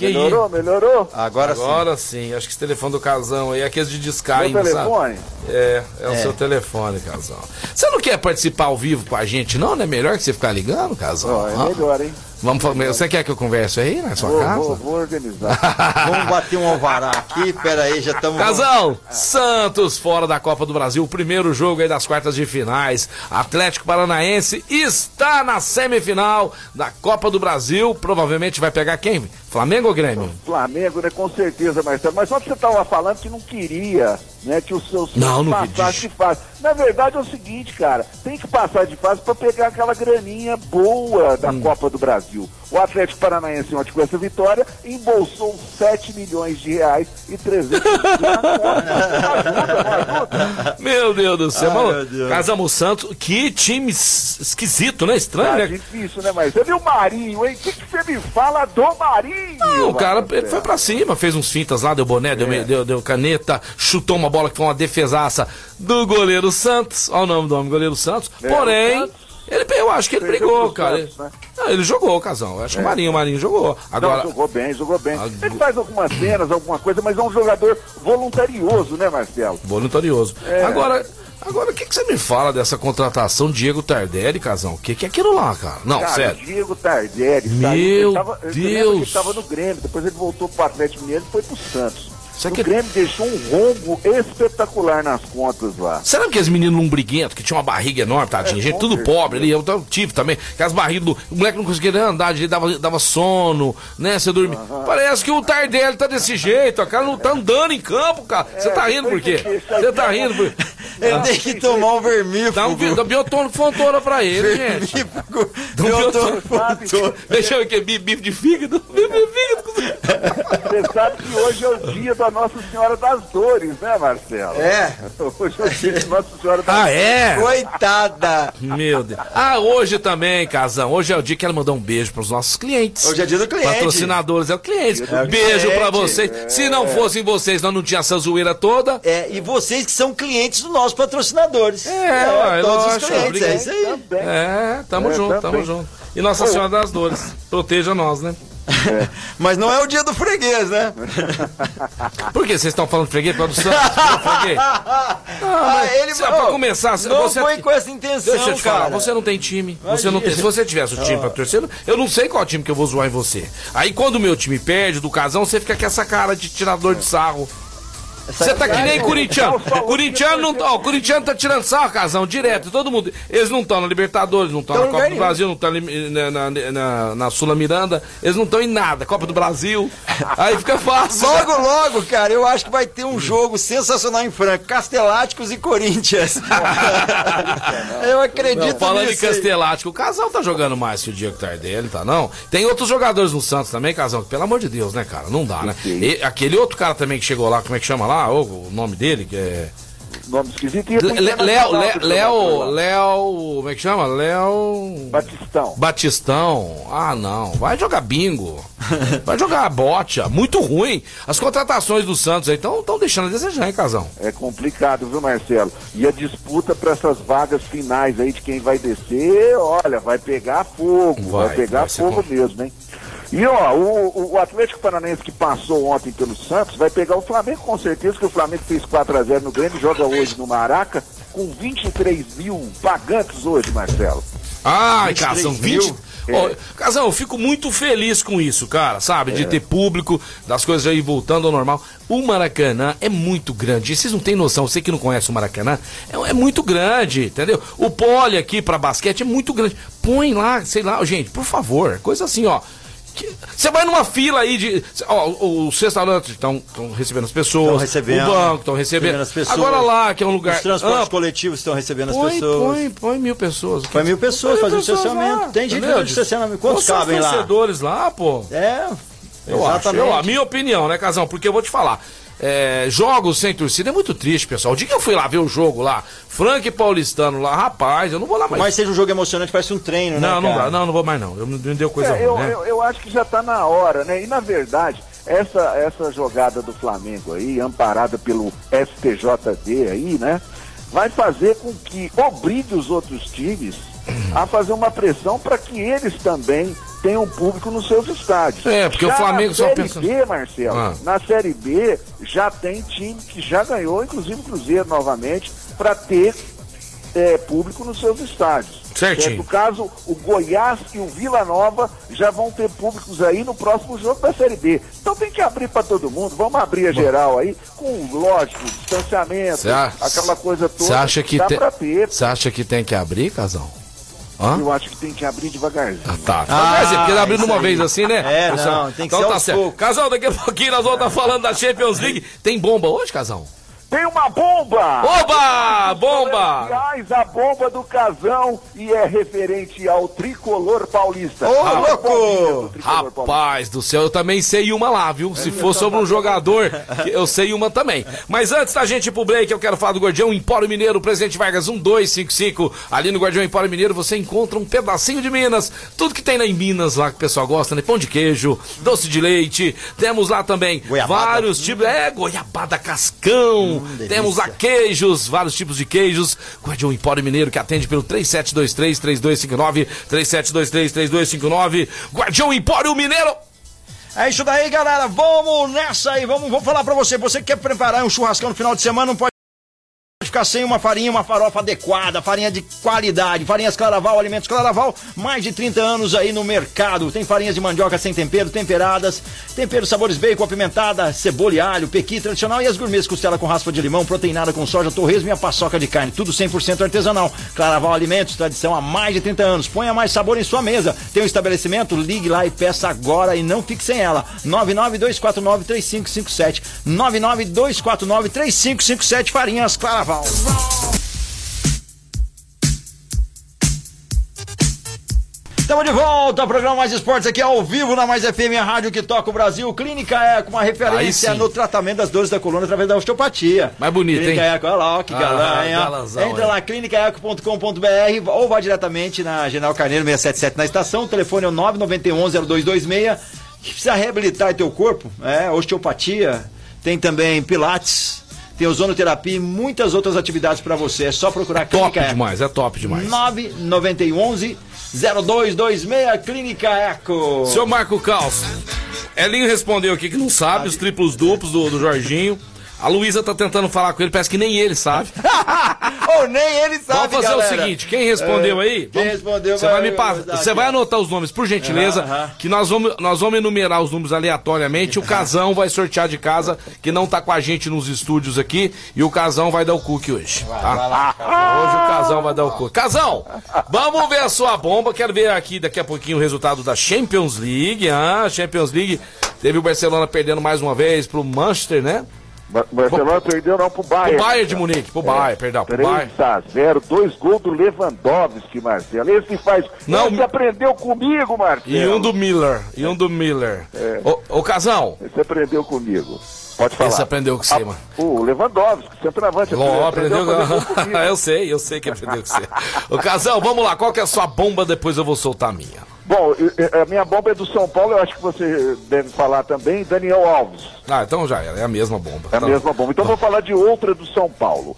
Que melhorou, melhorou? Agora, Agora sim. Acho que esse telefone do Casão aí é aqueles de Meu descarga, telefone? É, é o É. seu telefone, Casão. Você não quer participar ao vivo com a gente, não? Não é melhor que você ficar ligando, Casão? É Ah, melhor, hein? Vamos, fa- você quer que eu converse aí na sua Vou, casa? vou, vou organizar. Vamos bater um alvará aqui, pera aí, já estamos... Casão, Santos fora da Copa do Brasil, o primeiro jogo aí das quartas de finais. Atlético Paranaense está na semifinal da Copa do Brasil. Provavelmente vai pegar quem? Flamengo ou Grêmio? Flamengo, né? Com certeza, Marcelo. Mas só que você estava falando que não queria, né? Que os seus Não, não passassem de fase. Na verdade é o seguinte, cara, tem que passar de fase para pegar aquela graninha boa da Hum. Copa do Brasil. O Atlético Paranaense, ontem com essa vitória, embolsou 7 milhões de reais e 300 Meu Deus do céu, mano. Casamos Santos, que time es- esquisito, né? Estranho, Tá né? difícil, né, mas você viu o Marinho, hein? O que, que você me fala do Marinho? Ah, o cara ele foi pra cima, fez uns fintas lá, deu boné, deu, É. deu, deu caneta, chutou uma bola que foi uma defesaça do goleiro Santos. Olha o nome do homem, goleiro Santos. É, Porém, Santos ele, eu acho que ele brigou, cara. Santos, né? Não, ele jogou, Casão. Eu acho que o Marinho, o Marinho jogou. Agora, Não, jogou bem, jogou bem. Ele faz algumas cenas, alguma coisa, mas é um jogador voluntarioso, né, Marcelo? voluntarioso. É. Agora, agora o que, que você me fala dessa contratação Diego Tardelli, Casão? O que, que é aquilo lá, cara? Não, Cara, sério. Diego Tardelli. Meu ele tava, Deus. Ele estava no Grêmio, depois ele voltou pro Atlético Mineiro e foi pro Santos. Isso O aqui- Grêmio deixou um rombo espetacular nas contas lá. Será que aqueles meninos lombriguentos que tinha uma barriga enorme, tadinho? É, gente tudo certeza. pobre ali, eu tive também. Aquelas barrigas do. O moleque não conseguia nem andar, ele dava, dava sono, né? Você dormia. Parece que o Tardelli tá desse jeito, o cara não tá andando em campo, cara. Você tá rindo por quê? Você tá rindo por. Ele tem que tomar um vermífugo. Dá um dá biotônico fontoura pra ele, gente. Dá um Biotônico fontoura. Deixa eu ver aqui, bife de fígado. Bife de fígado. Você sabe que hoje é o dia da Nossa Senhora das Dores, né, Marcelo? É. Hoje é o dia da Nossa Senhora das Ah, é? Coitada. Meu Deus. Ah, hoje também, Casão. Hoje é o dia que ela mandou um beijo pros nossos clientes. Hoje é dia do cliente. Patrocinadores, é o cliente. É o beijo cliente. pra vocês. Se não fossem vocês, nós não tinha essa zoeira toda. É, e vocês que são clientes dos nossos patrocinadores. É, ué, todos lógico, os clientes, é isso aí. Também. É, tamo É, junto, também. tamo junto. E Nossa Senhora das Dores, proteja nós, né? Mas não é o dia do freguês, né? Por que vocês estão falando freguês? Para do Santos? freguês? Ah, ele só pra começar, não você- foi com essa intenção, Deixa eu te falar, cara. você não tem time. Você não tem, se você tivesse o time pra torcer, eu não sei qual time que eu vou zoar em você. Aí quando o meu time perde do casão, você fica com essa cara de tirador de sarro. Você tá que nem corintiano. Corintiano não tá. O corintiano tá tirando sarro, casão, direto. Todo mundo. Eles não estão na Libertadores, não estão Tão na Copa do. Brasil, não estão na, na, na, Sula Miranda. Eles não estão em nada. Copa do Brasil. Aí fica fácil. Logo, logo, cara, eu acho que vai ter um jogo sensacional em Franca. Casteláticos e Corinthians. eu acredito Não, falando nisso aí. Castelático, o Casal tá jogando mais que o Diego Tardelli, tá não? Tem outros jogadores no Santos também, Casal, que pelo amor de Deus, né, cara? Não dá, né? E aquele outro cara também que chegou lá, como é que chama lá? Ô, o nome dele, que é... Nome esquisito. Léo, Léo. Léo, como é que chama? Léo... Batistão. Batistão. Ah, não. Vai jogar bingo. Vai jogar bocha. Muito ruim. As contratações do Santos aí estão deixando a desejar, hein, Casão? É complicado, viu, Marcelo? E a disputa para essas vagas finais aí de quem vai descer, olha, vai pegar fogo, vai, Vai, pegar vai fogo com- mesmo, hein? E ó, o, o Atlético Paranaense que passou ontem pelo Santos vai pegar o Flamengo com certeza, que o Flamengo fez 4x0 no Grêmio, joga hoje no Maraca, com 23 mil pagantes hoje, Marcelo. Ai, 23 Casão, mil? 20. Ó, Casão, eu fico muito feliz com isso, cara, sabe? De ter público, das coisas aí voltando ao normal. O Maracanã é muito grande. E vocês não têm noção, você que não conhece o Maracanã, é, é muito grande, entendeu? O pole aqui pra basquete é muito grande. Põe lá, sei lá, gente, por favor, coisa assim, ó. Você vai numa fila aí de. Ó, os restaurantes estão recebendo as pessoas. Estão recebendo. O banco estão recebendo. as pessoas. Agora lá, que é um lugar. Os transportes amplo, coletivos estão recebendo as põe, pessoas. põe, põe mil pessoas. Põe mil pessoas Põe fazendo pessoas estacionamento. lá, Tem gente fazendo estacionamento. Quantos os cabem lá? torcedores lá, pô. É, Eu acho, exatamente. eu, a minha opinião, né, Casão? Porque eu vou te falar. É, jogos sem torcida é muito triste, pessoal. O dia que eu fui lá ver o jogo lá, Frank e Paulistano lá, rapaz, eu não vou lá mais. mais seja um jogo emocionante, parece um treino, né? não, não, cara? não, não vou mais não. Eu, não me deu coisa É, eu, ruim, né? eu, eu acho que já está na hora, né? E na verdade, essa, essa jogada do Flamengo aí, amparada pelo STJD aí, né? Vai fazer com que obrigue os outros times a fazer uma pressão para que eles também tenham público nos seus estádios. É, porque o Já Flamengo na só série pensa- B, Marcelo, Ah. na Série B já tem time que já ganhou, inclusive o Cruzeiro novamente, para ter é, público nos seus estádios. Certinho. Certo? No caso, o Goiás e o Vila Nova já vão ter públicos aí no próximo jogo da Série B. Então tem que abrir para todo mundo. Vamos abrir a geral aí, com, lógico, distanciamento, a- aquela coisa toda. Você acha que tem. Você acha que tem que abrir, Casão? Hã? Eu acho que tem que abrir devagarzinho. Tá, Ah, Mas é porque ele abriu de isso uma aí. vez assim, né? É, pessoal? não, tem que então ser tá certo. poucos. Casal, daqui a pouquinho nós vamos estar falando da Champions League. Tem bomba hoje, Casal? Tem uma bomba! Oba! Bomba! Aliás, a bomba do casão e é referente ao tricolor paulista. Ô, louco! do tricolor paulista. Rapaz do céu, eu também sei uma lá, viu? Se for sobre um jogador, eu sei uma também. Mas antes da gente ir pro break, eu quero falar do Guardião Empório Mineiro, Presidente Vargas 1255. Ali no Guardião Empório Mineiro você encontra um pedacinho de Minas. Tudo que tem lá em Minas, lá que o pessoal gosta, né? Pão de queijo, doce de leite. Temos lá também Goiabada. vários tipos. É, goiabada cascão. Delícia. Temos lá queijos, vários tipos de queijos. Guardião Empório Mineiro que atende pelo 3723-3259. 3723-3259. Guardião Empório Mineiro. É isso daí, galera. Vamos nessa aí. Vamos, vou falar pra você. Você que quer preparar um churrascão no final de semana, não pode ficar sem uma farinha, uma farofa adequada, farinha de qualidade. Farinhas Claraval, alimentos Claraval, mais de 30 anos aí no mercado. Tem farinhas de mandioca sem tempero, temperadas, temperos sabores bacon, apimentada, cebola e alho, pequi tradicional e as gourmets costela com raspa de limão, proteinada com soja, torresmo e a paçoca de carne. Tudo 100% artesanal. Claraval Alimentos, tradição há mais de 30 anos. Ponha mais sabor em sua mesa. Tem um estabelecimento? Ligue lá e peça agora e não fique sem ela. 992493557. 992493557 Farinhas Claraval. Estamos de volta ao programa Mais Esportes aqui ao vivo na Mais FM, a rádio que toca o Brasil. Clínica Eco, uma referência no tratamento das dores da coluna através da osteopatia. Mais bonito, Clínica hein? Eco, olha lá, ó, que Ah, galã, Entra é. lá, clínicaeco.com.br ou vá diretamente na General Carneiro 677 na estação. O telefone é o 991-0226. Precisa reabilitar teu corpo, é, osteopatia, tem também pilates, tem ozonoterapia e muitas outras atividades para você. É só procurar Top Clínica Eco. demais, é top demais. 991 0226 Clínica Eco. Seu Marco Caos, Elinho respondeu aqui que não sabe os triplos duplos do, do Jorginho. A Luísa tá tentando falar com ele, parece que nem ele sabe. Ou nem ele sabe, Vamos fazer galera. o seguinte, quem respondeu É, aí? Quem vamos- respondeu Você vai me passar, você vai anotar os nomes, por gentileza, Aham. que nós vamos, nós vamos enumerar os números aleatoriamente. O Casão vai sortear de casa, que não tá com a gente nos estúdios aqui, e o Casão vai dar o cookie hoje. tá? Hoje o Casão vai dar o cookie. Casão, vamos ver a sua bomba. Quero ver aqui daqui a pouquinho o resultado da Champions League. Ah, Champions League. Teve o Barcelona perdendo mais uma vez pro Manchester, né? Ba- Barcelona perdeu não pro Bayern. Pro Bayern de Munique, pro Bayern, perdão, pro 3 Bayern. a 0, dois gols do Lewandowski, Marcelo. Esse faz. Não, Esse aprendeu comigo, Marcelo. E um do Miller, e um do Miller. Ô, ô Casão, Esse aprendeu comigo. Pode falar. esse aprendeu com você, Ah, mano. O Lewandowski, centroavante. Ó, aprendeu a fazer gol comigo. Eu sei, eu sei que aprendeu com você. Ô Casão, vamos lá, qual que é a sua bomba? Depois eu vou soltar a minha. Bom, a minha bomba é do São Paulo, eu acho que você deve falar também, Daniel Alves. Ah, então já era, é a mesma bomba. É a Tá. mesma bomba. Então vou falar de outra do São Paulo.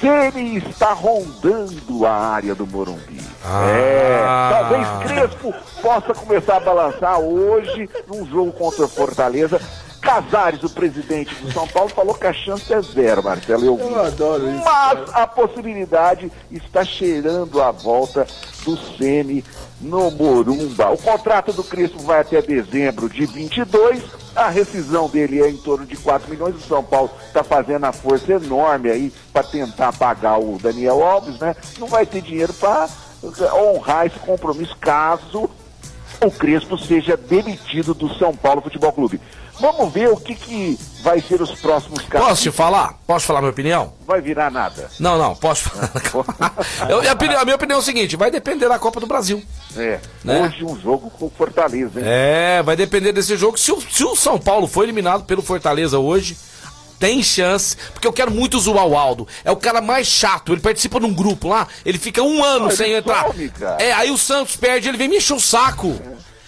Ceni está rondando a área do Morumbi. Ah. É, talvez Crespo possa começar a balançar hoje num jogo contra Fortaleza. Casares, o presidente do São Paulo, falou que a chance é zero, Marcelo. Eu, Eu adoro isso. Mas a possibilidade está cheirando a volta do Ceni no Morumba. O contrato do Crespo vai até dezembro de 22. A rescisão dele é em torno de 4 milhões. O São Paulo está fazendo a força enorme aí para tentar pagar o Daniel Alves, né? Não vai ter dinheiro para honrar esse compromisso caso o Crespo seja demitido do São Paulo Futebol Clube. Vamos ver o que, que vai ser os próximos casos. Posso te falar? Posso falar minha opinião? Vai virar nada. Não, não, posso falar. Eu- a, opinião- a minha opinião é o seguinte: vai depender da Copa do Brasil. É, Né? hoje um jogo com o Fortaleza, hein? É, vai depender desse jogo. Se o, se o São Paulo for eliminado pelo Fortaleza hoje, tem chance. Porque eu quero muito zoar o Aldo. É o cara mais chato. Ele participa num grupo lá, ele fica um ano sem entrar. some. É, aí o Santos perde, ele vem me encher o saco.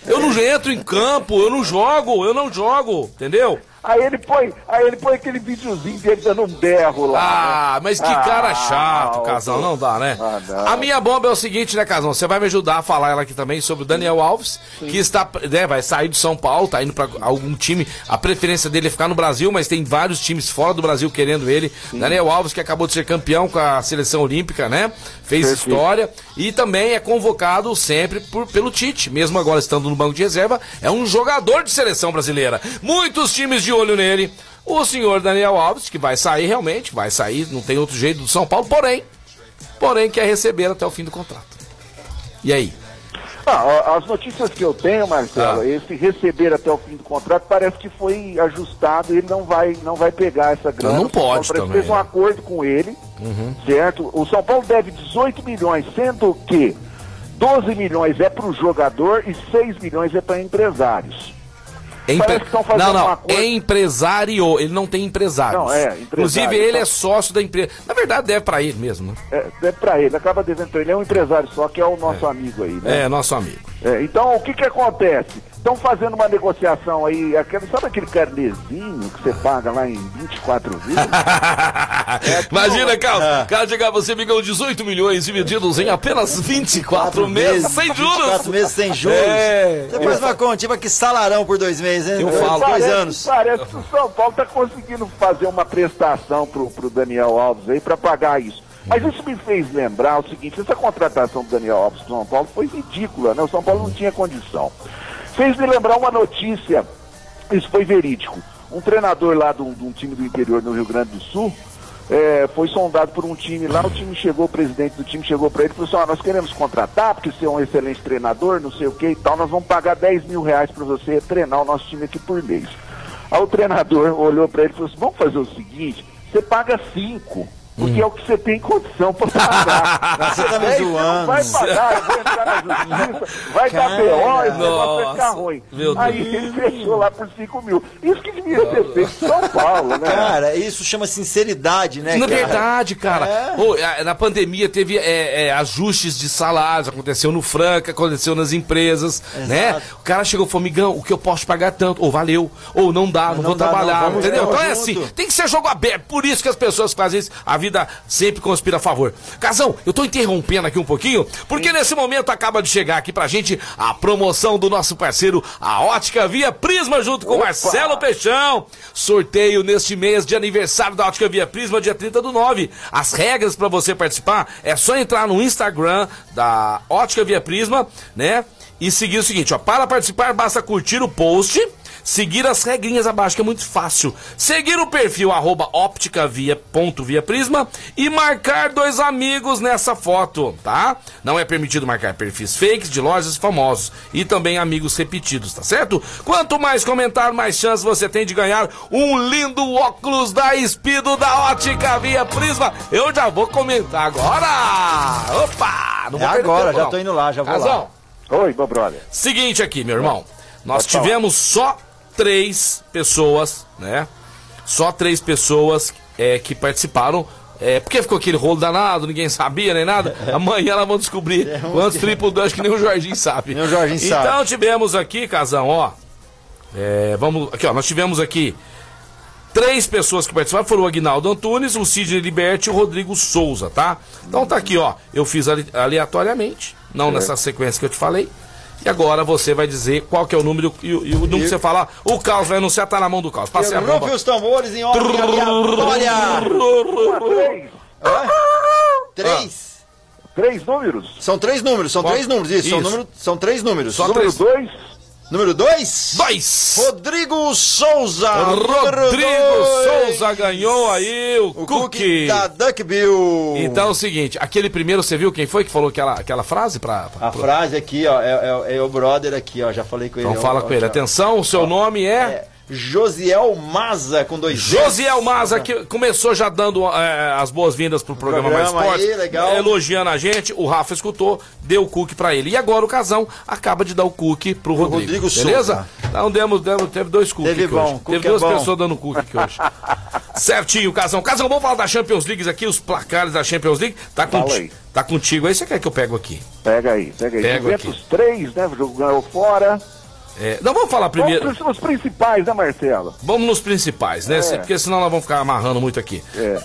Eu não entro em campo, eu não jogo, eu não jogo, entendeu? Aí ele põe, aí ele põe aquele videozinho dele dando um berro lá. Ah, né? mas que cara Ah, chato, Casal, não dá, né? Ah, não. A minha bomba é o seguinte, né, Casal? Você vai me ajudar a falar ela aqui também sobre o Daniel Alves, que está, né, vai sair de São Paulo, tá indo pra algum time. A preferência dele é ficar no Brasil, mas tem vários times fora do Brasil querendo ele. Daniel Alves, que acabou de ser campeão com a seleção olímpica, né? Fez Perfeito. história e também é convocado sempre por- pelo Tite, mesmo agora estando no banco de reserva, é um jogador de seleção brasileira. Muitos times de olho nele. O senhor Daniel Alves, que vai sair realmente, vai sair, não tem outro jeito do São Paulo, porém, porém quer receber até o fim do contrato. E aí? Não, as notícias que eu tenho, Marcelo, Ah. esse receber até o fim do contrato parece que foi ajustado ele não vai, não vai pegar essa grana. Não O São Paulo pode que também, fez um né? acordo com ele, Uhum. certo? O São Paulo deve 18 milhões, sendo que 12 milhões é para o jogador e 6 milhões é para empresários. É empre- Não, não, coisa- é empresário, ele não tem empresários. Não, é, empresário, Inclusive, ele então. é sócio da empresa. Na verdade, deve pra ele mesmo, né? É, é para ele, acaba devendo pra ele. É um empresário só, que é o nosso amigo aí, né? É, nosso amigo. É, então, o que que acontece? Estão fazendo uma negociação aí, aquele, sabe aquele carnezinho que você paga lá em 24 vezes? Imagina, Carlos, É. o cara chegar você ganhou 18 milhões divididos em apenas 24 meses, sem juros. 24 meses sem juros. É. Você faz uma conta, tipo que salarão por dois meses, hein? Eu falo. Dois Parece- anos. Parece que o São Paulo está conseguindo fazer uma prestação pro, pro Daniel Alves aí para pagar isso. Mas isso me fez lembrar o seguinte, essa contratação do Daniel Alves pro São Paulo foi ridícula, né? O São Paulo não tinha condição. Fez me lembrar uma notícia, isso foi verídico. Um treinador lá de um, de um time do interior no Rio Grande do Sul é, foi sondado por um time lá, o time chegou, o presidente do time chegou para ele e falou assim, ó, nós queremos contratar, porque você é um excelente treinador, não sei o que e tal, nós vamos pagar 10 mil reais para você treinar o nosso time aqui por mês. Aí o treinador olhou para ele e falou assim, vamos fazer o seguinte, você paga 5. Porque é o que você tem condição para pagar. Você tá me zoando. Não vai pagar, eu vou entrar na justiça, vai dar B.O., esse negócio vai ficar ruim. meu Aí Deus. ele fechou lá por 5 mil. Isso que devia ter feito em São Paulo, né? Cara, isso chama sinceridade, né, Na cara? verdade, cara, É. Na pandemia teve é, é, ajustes de salários, aconteceu no Franca, aconteceu nas empresas, né? O cara chegou e falou, migão, o que eu posso pagar é tanto, ou valeu, ou não dá, não, não vou dá, trabalhar, não, entendeu? junto. Então é assim, tem que ser jogo aberto, por isso que as pessoas fazem isso, a vida sempre conspira a favor. Casão, eu tô interrompendo aqui um pouquinho, porque nesse momento acaba de chegar aqui pra gente a promoção do nosso parceiro, a Ótica Via Prisma, junto com o Marcelo Peixão. Sorteio neste mês de aniversário da Ótica Via Prisma, dia 30 do 9. As regras pra você participar é só entrar no Instagram da Ótica Via Prisma, né? E seguir o seguinte, ó, para participar basta curtir o post, seguir as regrinhas abaixo, que é muito fácil. Seguir o perfil arroba ópticavia.viaprisma e marcar dois amigos nessa foto, tá? Não é permitido marcar perfis fakes de lojas famosos e também amigos repetidos, tá certo? Quanto mais comentar, mais chance você tem de ganhar um lindo óculos da Espido da Ótica Via Prisma. Eu já vou comentar agora! Opa! É perder agora, tempo, já não. tô indo lá, já vou Casão, lá. Oi, meu brother. Seguinte aqui, meu irmão. Nós tivemos só três pessoas, né? Só três pessoas é, que participaram. É, porque ficou aquele rolo danado, ninguém sabia nem nada. Amanhã elas vão descobrir quantos triplo dunk que nem o Jorginho sabe. Nem o Jorginho então sabe. tivemos aqui, Casão, ó. É, vamos. Aqui, ó. Nós tivemos aqui três pessoas que participaram. Foram o Aguinaldo Antunes, o Sidney Liberti e o Rodrigo Souza, tá? Então tá aqui, ó. Eu fiz ale- aleatoriamente, não nessa sequência que eu te falei. E agora você vai dizer qual que é o número e, o- e o número que você falar. O Caos vai anunciar, tá na mão do Caos. Passei a bomba. Os tambores em ordem aleatória. Três. Três. Três números. São três números, são três números, isso, São, número- são três números. Só número três. Dois. Número dois? Dois! Rodrigo Souza. Rodrigo. Souza ganhou aí o, O cookie. cookie da Duck Bill. Então é o seguinte, aquele primeiro, você viu quem foi que falou aquela, aquela frase pra... pra- A frase aqui, ó, é, é- é o brother aqui, ó, já falei com ele. Então ó, fala ó, com ele. ó. Atenção, o seu nome é... É Josiel Maza, com dois. Josiel Maza, que começou já dando é, as boas-vindas pro programa, Programa Mais Esportes, aí, legal. elogiando a gente, o Rafa escutou, deu o cookie pra ele. E agora o Casão acaba de dar o cookie pro Rodrigo, Rodrigo beleza? Souza. Então demos, demos, teve dois cookies Teve aqui bom, cookie Teve é duas bom. pessoas dando cookie aqui hoje. Certinho, Casão. Casão, vamos falar da Champions League aqui, os placares da Champions League. Tá, aí. tá contigo aí, você quer que eu pego aqui? Pega aí, pega aí. Pego Juventus 3, né? O jogo ganhou fora. É, não, vamos falar primeiro... Vamos pros- os principais, né, Marcelo? Vamos nos principais, né? É. Porque senão nós vamos ficar amarrando muito aqui.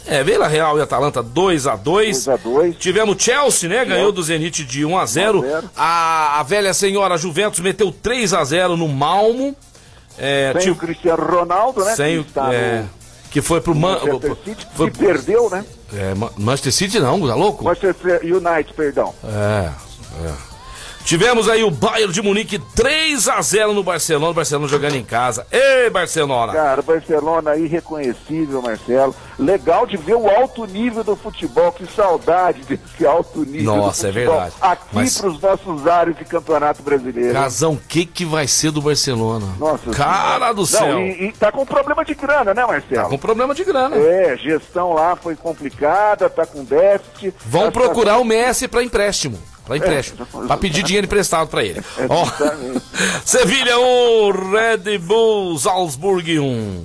É. Vila Real e Atalanta 2x2. 2 a 2 Tivemos Chelsea, né? Ganhou do Zenit de 1 a 0 1 a 0. a, a velha senhora Juventus meteu 3 a 0 no Malmo. É, Sem tive- o Cristiano Ronaldo, né? sem que o- está é, no que foi pro Man, Manchester City, foi- que perdeu, né? é, Ma- Manchester City não, tá louco? Manchester United, perdão. É, é. Tivemos aí o Bayern de Munique 3 a 0 no Barcelona, Barcelona jogando em casa. Ei, Barcelona! Cara, Barcelona irreconhecível, Marcelo. Legal de ver o alto nível do futebol, que saudade desse alto nível Nossa, é verdade. Aqui Mas- pros nossos áreas de campeonato brasileiro. Casão, o que que vai ser do Barcelona? Nossa Cara do Não, céu! e, e tá com problema de grana, né, Marcelo? Tá com problema de grana. É, gestão lá foi complicada, tá com déficit. Vão Tá- procurar o Messi pra empréstimo. Pra empréstimo. pra pedir dinheiro emprestado pra ele. Ó, Sevilha 1, Red Bull Salzburg 1.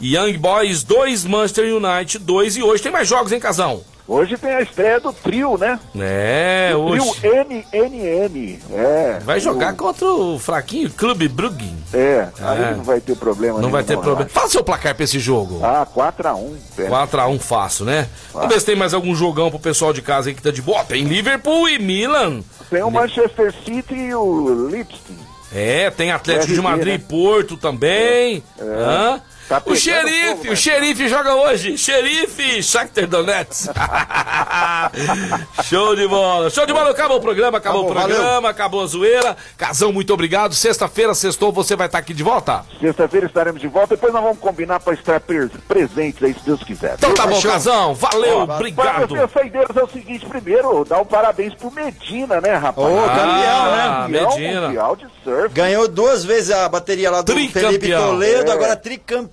Young Boys 2, Manchester United 2. E hoje tem mais jogos, hein, Casão? Hoje tem a estreia do trio, né? É, hoje. trio NNN. É. Vai jogar O- contra o fraquinho Clube Brugge. É, aí É. não vai ter problema Não vai ter nenhum, problema. Fala seu placar pra esse jogo. Ah, 4x1. 4x1 fácil, né? Vamos ver se tem mais algum jogão pro pessoal de casa aí que tá de boa. Tem Liverpool e Milan. Tem o Manchester City e o Lipstein. É, tem Atlético de RB, Madrid e né? Porto também. Hã? Tá o xerife, fogo, o xerife joga hoje. Xerife Shakhtar Donetsk. Show de bola. Show de bola. Acabou o programa, acabou, Acabou, o programa, acabou a zoeira. Casão, muito obrigado. Sexta-feira, sextou, você vai estar aqui de volta? Sexta-feira estaremos de volta. Depois nós vamos combinar para estar pre- presentes aí, se Deus quiser. Então tá bom, Fechou? Casão. Valeu, Ó, obrigado. Para os saideiros é o seguinte, primeiro, dar um parabéns pro Medina, né, rapaz? Ô, campeão, né? Campeão Medina. mundial de surf. Ganhou duas vezes a bateria lá do. Felipe Toledo, É. agora tricampeão.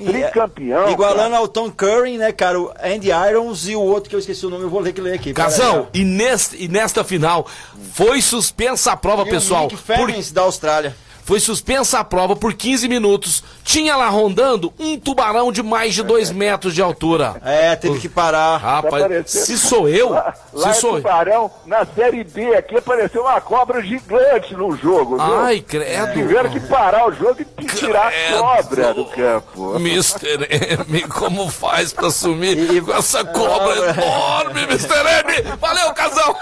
E- Tricampeão, Igualando cara. ao Tom Curry, né, cara? O Andy Irons e o outro que eu esqueci o nome, eu vou ter que ler aqui. Casão, e, neste, e nesta final foi suspensa a prova, E o pessoal. Nick Ferris da Austrália. Foi suspensa a prova por 15 minutos. Tinha lá rondando um tubarão de mais de 2 metros de altura. É, teve que parar. Rapaz, se sou eu, Lá, lá se em sou eu. Tubarão, na Série B aqui, apareceu uma cobra gigante no jogo, viu? Ai, credo. Tiveram que parar o jogo e tirar a cobra do campo. Mr. M, como faz pra sumir com essa cobra enorme, Mr. M? Valeu, casal!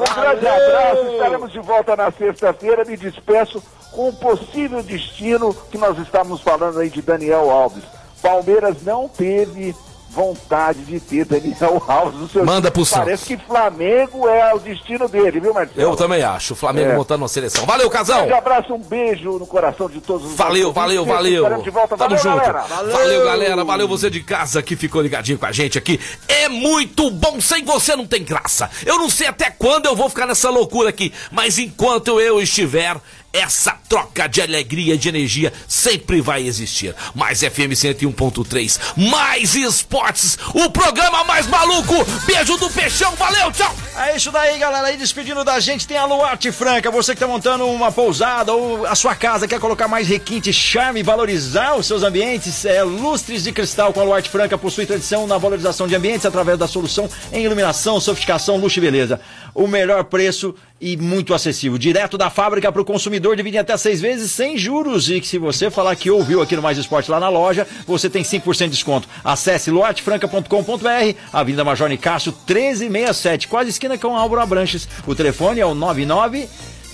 Um grande abraço, estaremos de volta na sexta-feira. Me despeço com o possível destino que nós estávamos falando aí de Daniel Alves. Palmeiras não teve vontade de ter Daniel Alves no seu Manda pro Parece que Flamengo é o destino dele, viu, Marcelo? Eu também acho. O Flamengo É. montando uma seleção. Valeu, Um casal! grande abraço, um beijo no coração de todos os Valeu, valeu, valeu. Tamo Valeu, junto. galera. Valeu. galera. Valeu você de casa que ficou ligadinho com a gente aqui. É muito bom. Sem você não tem graça. Eu não sei até quando eu vou ficar nessa loucura aqui, mas enquanto eu estiver, essa troca de alegria, de energia sempre vai existir. Mais FM 101.3, mais esportes, o programa mais maluco. Beijo do Peixão. Valeu, tchau. É isso daí, galera. Aí despedindo da gente tem a Luarte Franca. Você que tá montando uma pousada ou a sua casa, quer colocar mais requinte, charme e valorizar os seus ambientes, é lustres de cristal com a Luarte Franca possui tradição na valorização de ambientes através da solução em iluminação, sofisticação, luxo e beleza. O melhor preço e muito acessível. Direto da fábrica para o consumidor, divide até seis vezes sem juros. E que se você falar que ouviu aqui no Mais Esporte lá na loja, você tem 5% de desconto. Acesse luartefranca.com.br, Avenida Major Nicásio 1367, quase esquina com Álvaro Abranches. O telefone é o 99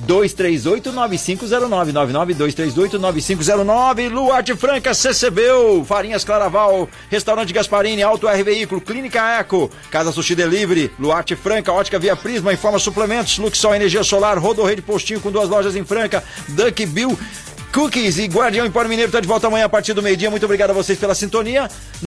238-9509, 99-238-9509, Luarte Franca, CCBU, Farinhas Claraval, Restaurante Gasparini, Auto R Veículo, Clínica Eco, Casa Sushi Delivery, Luarte Franca, Ótica Via Prisma, Informa Suplementos, Luxol Energia Solar, Rodorreio Postinho com duas lojas em Franca, Duck Bill, Cookies e Guardião Empório Mineiro está de volta amanhã a partir do meio-dia. Muito obrigado a vocês pela sintonia.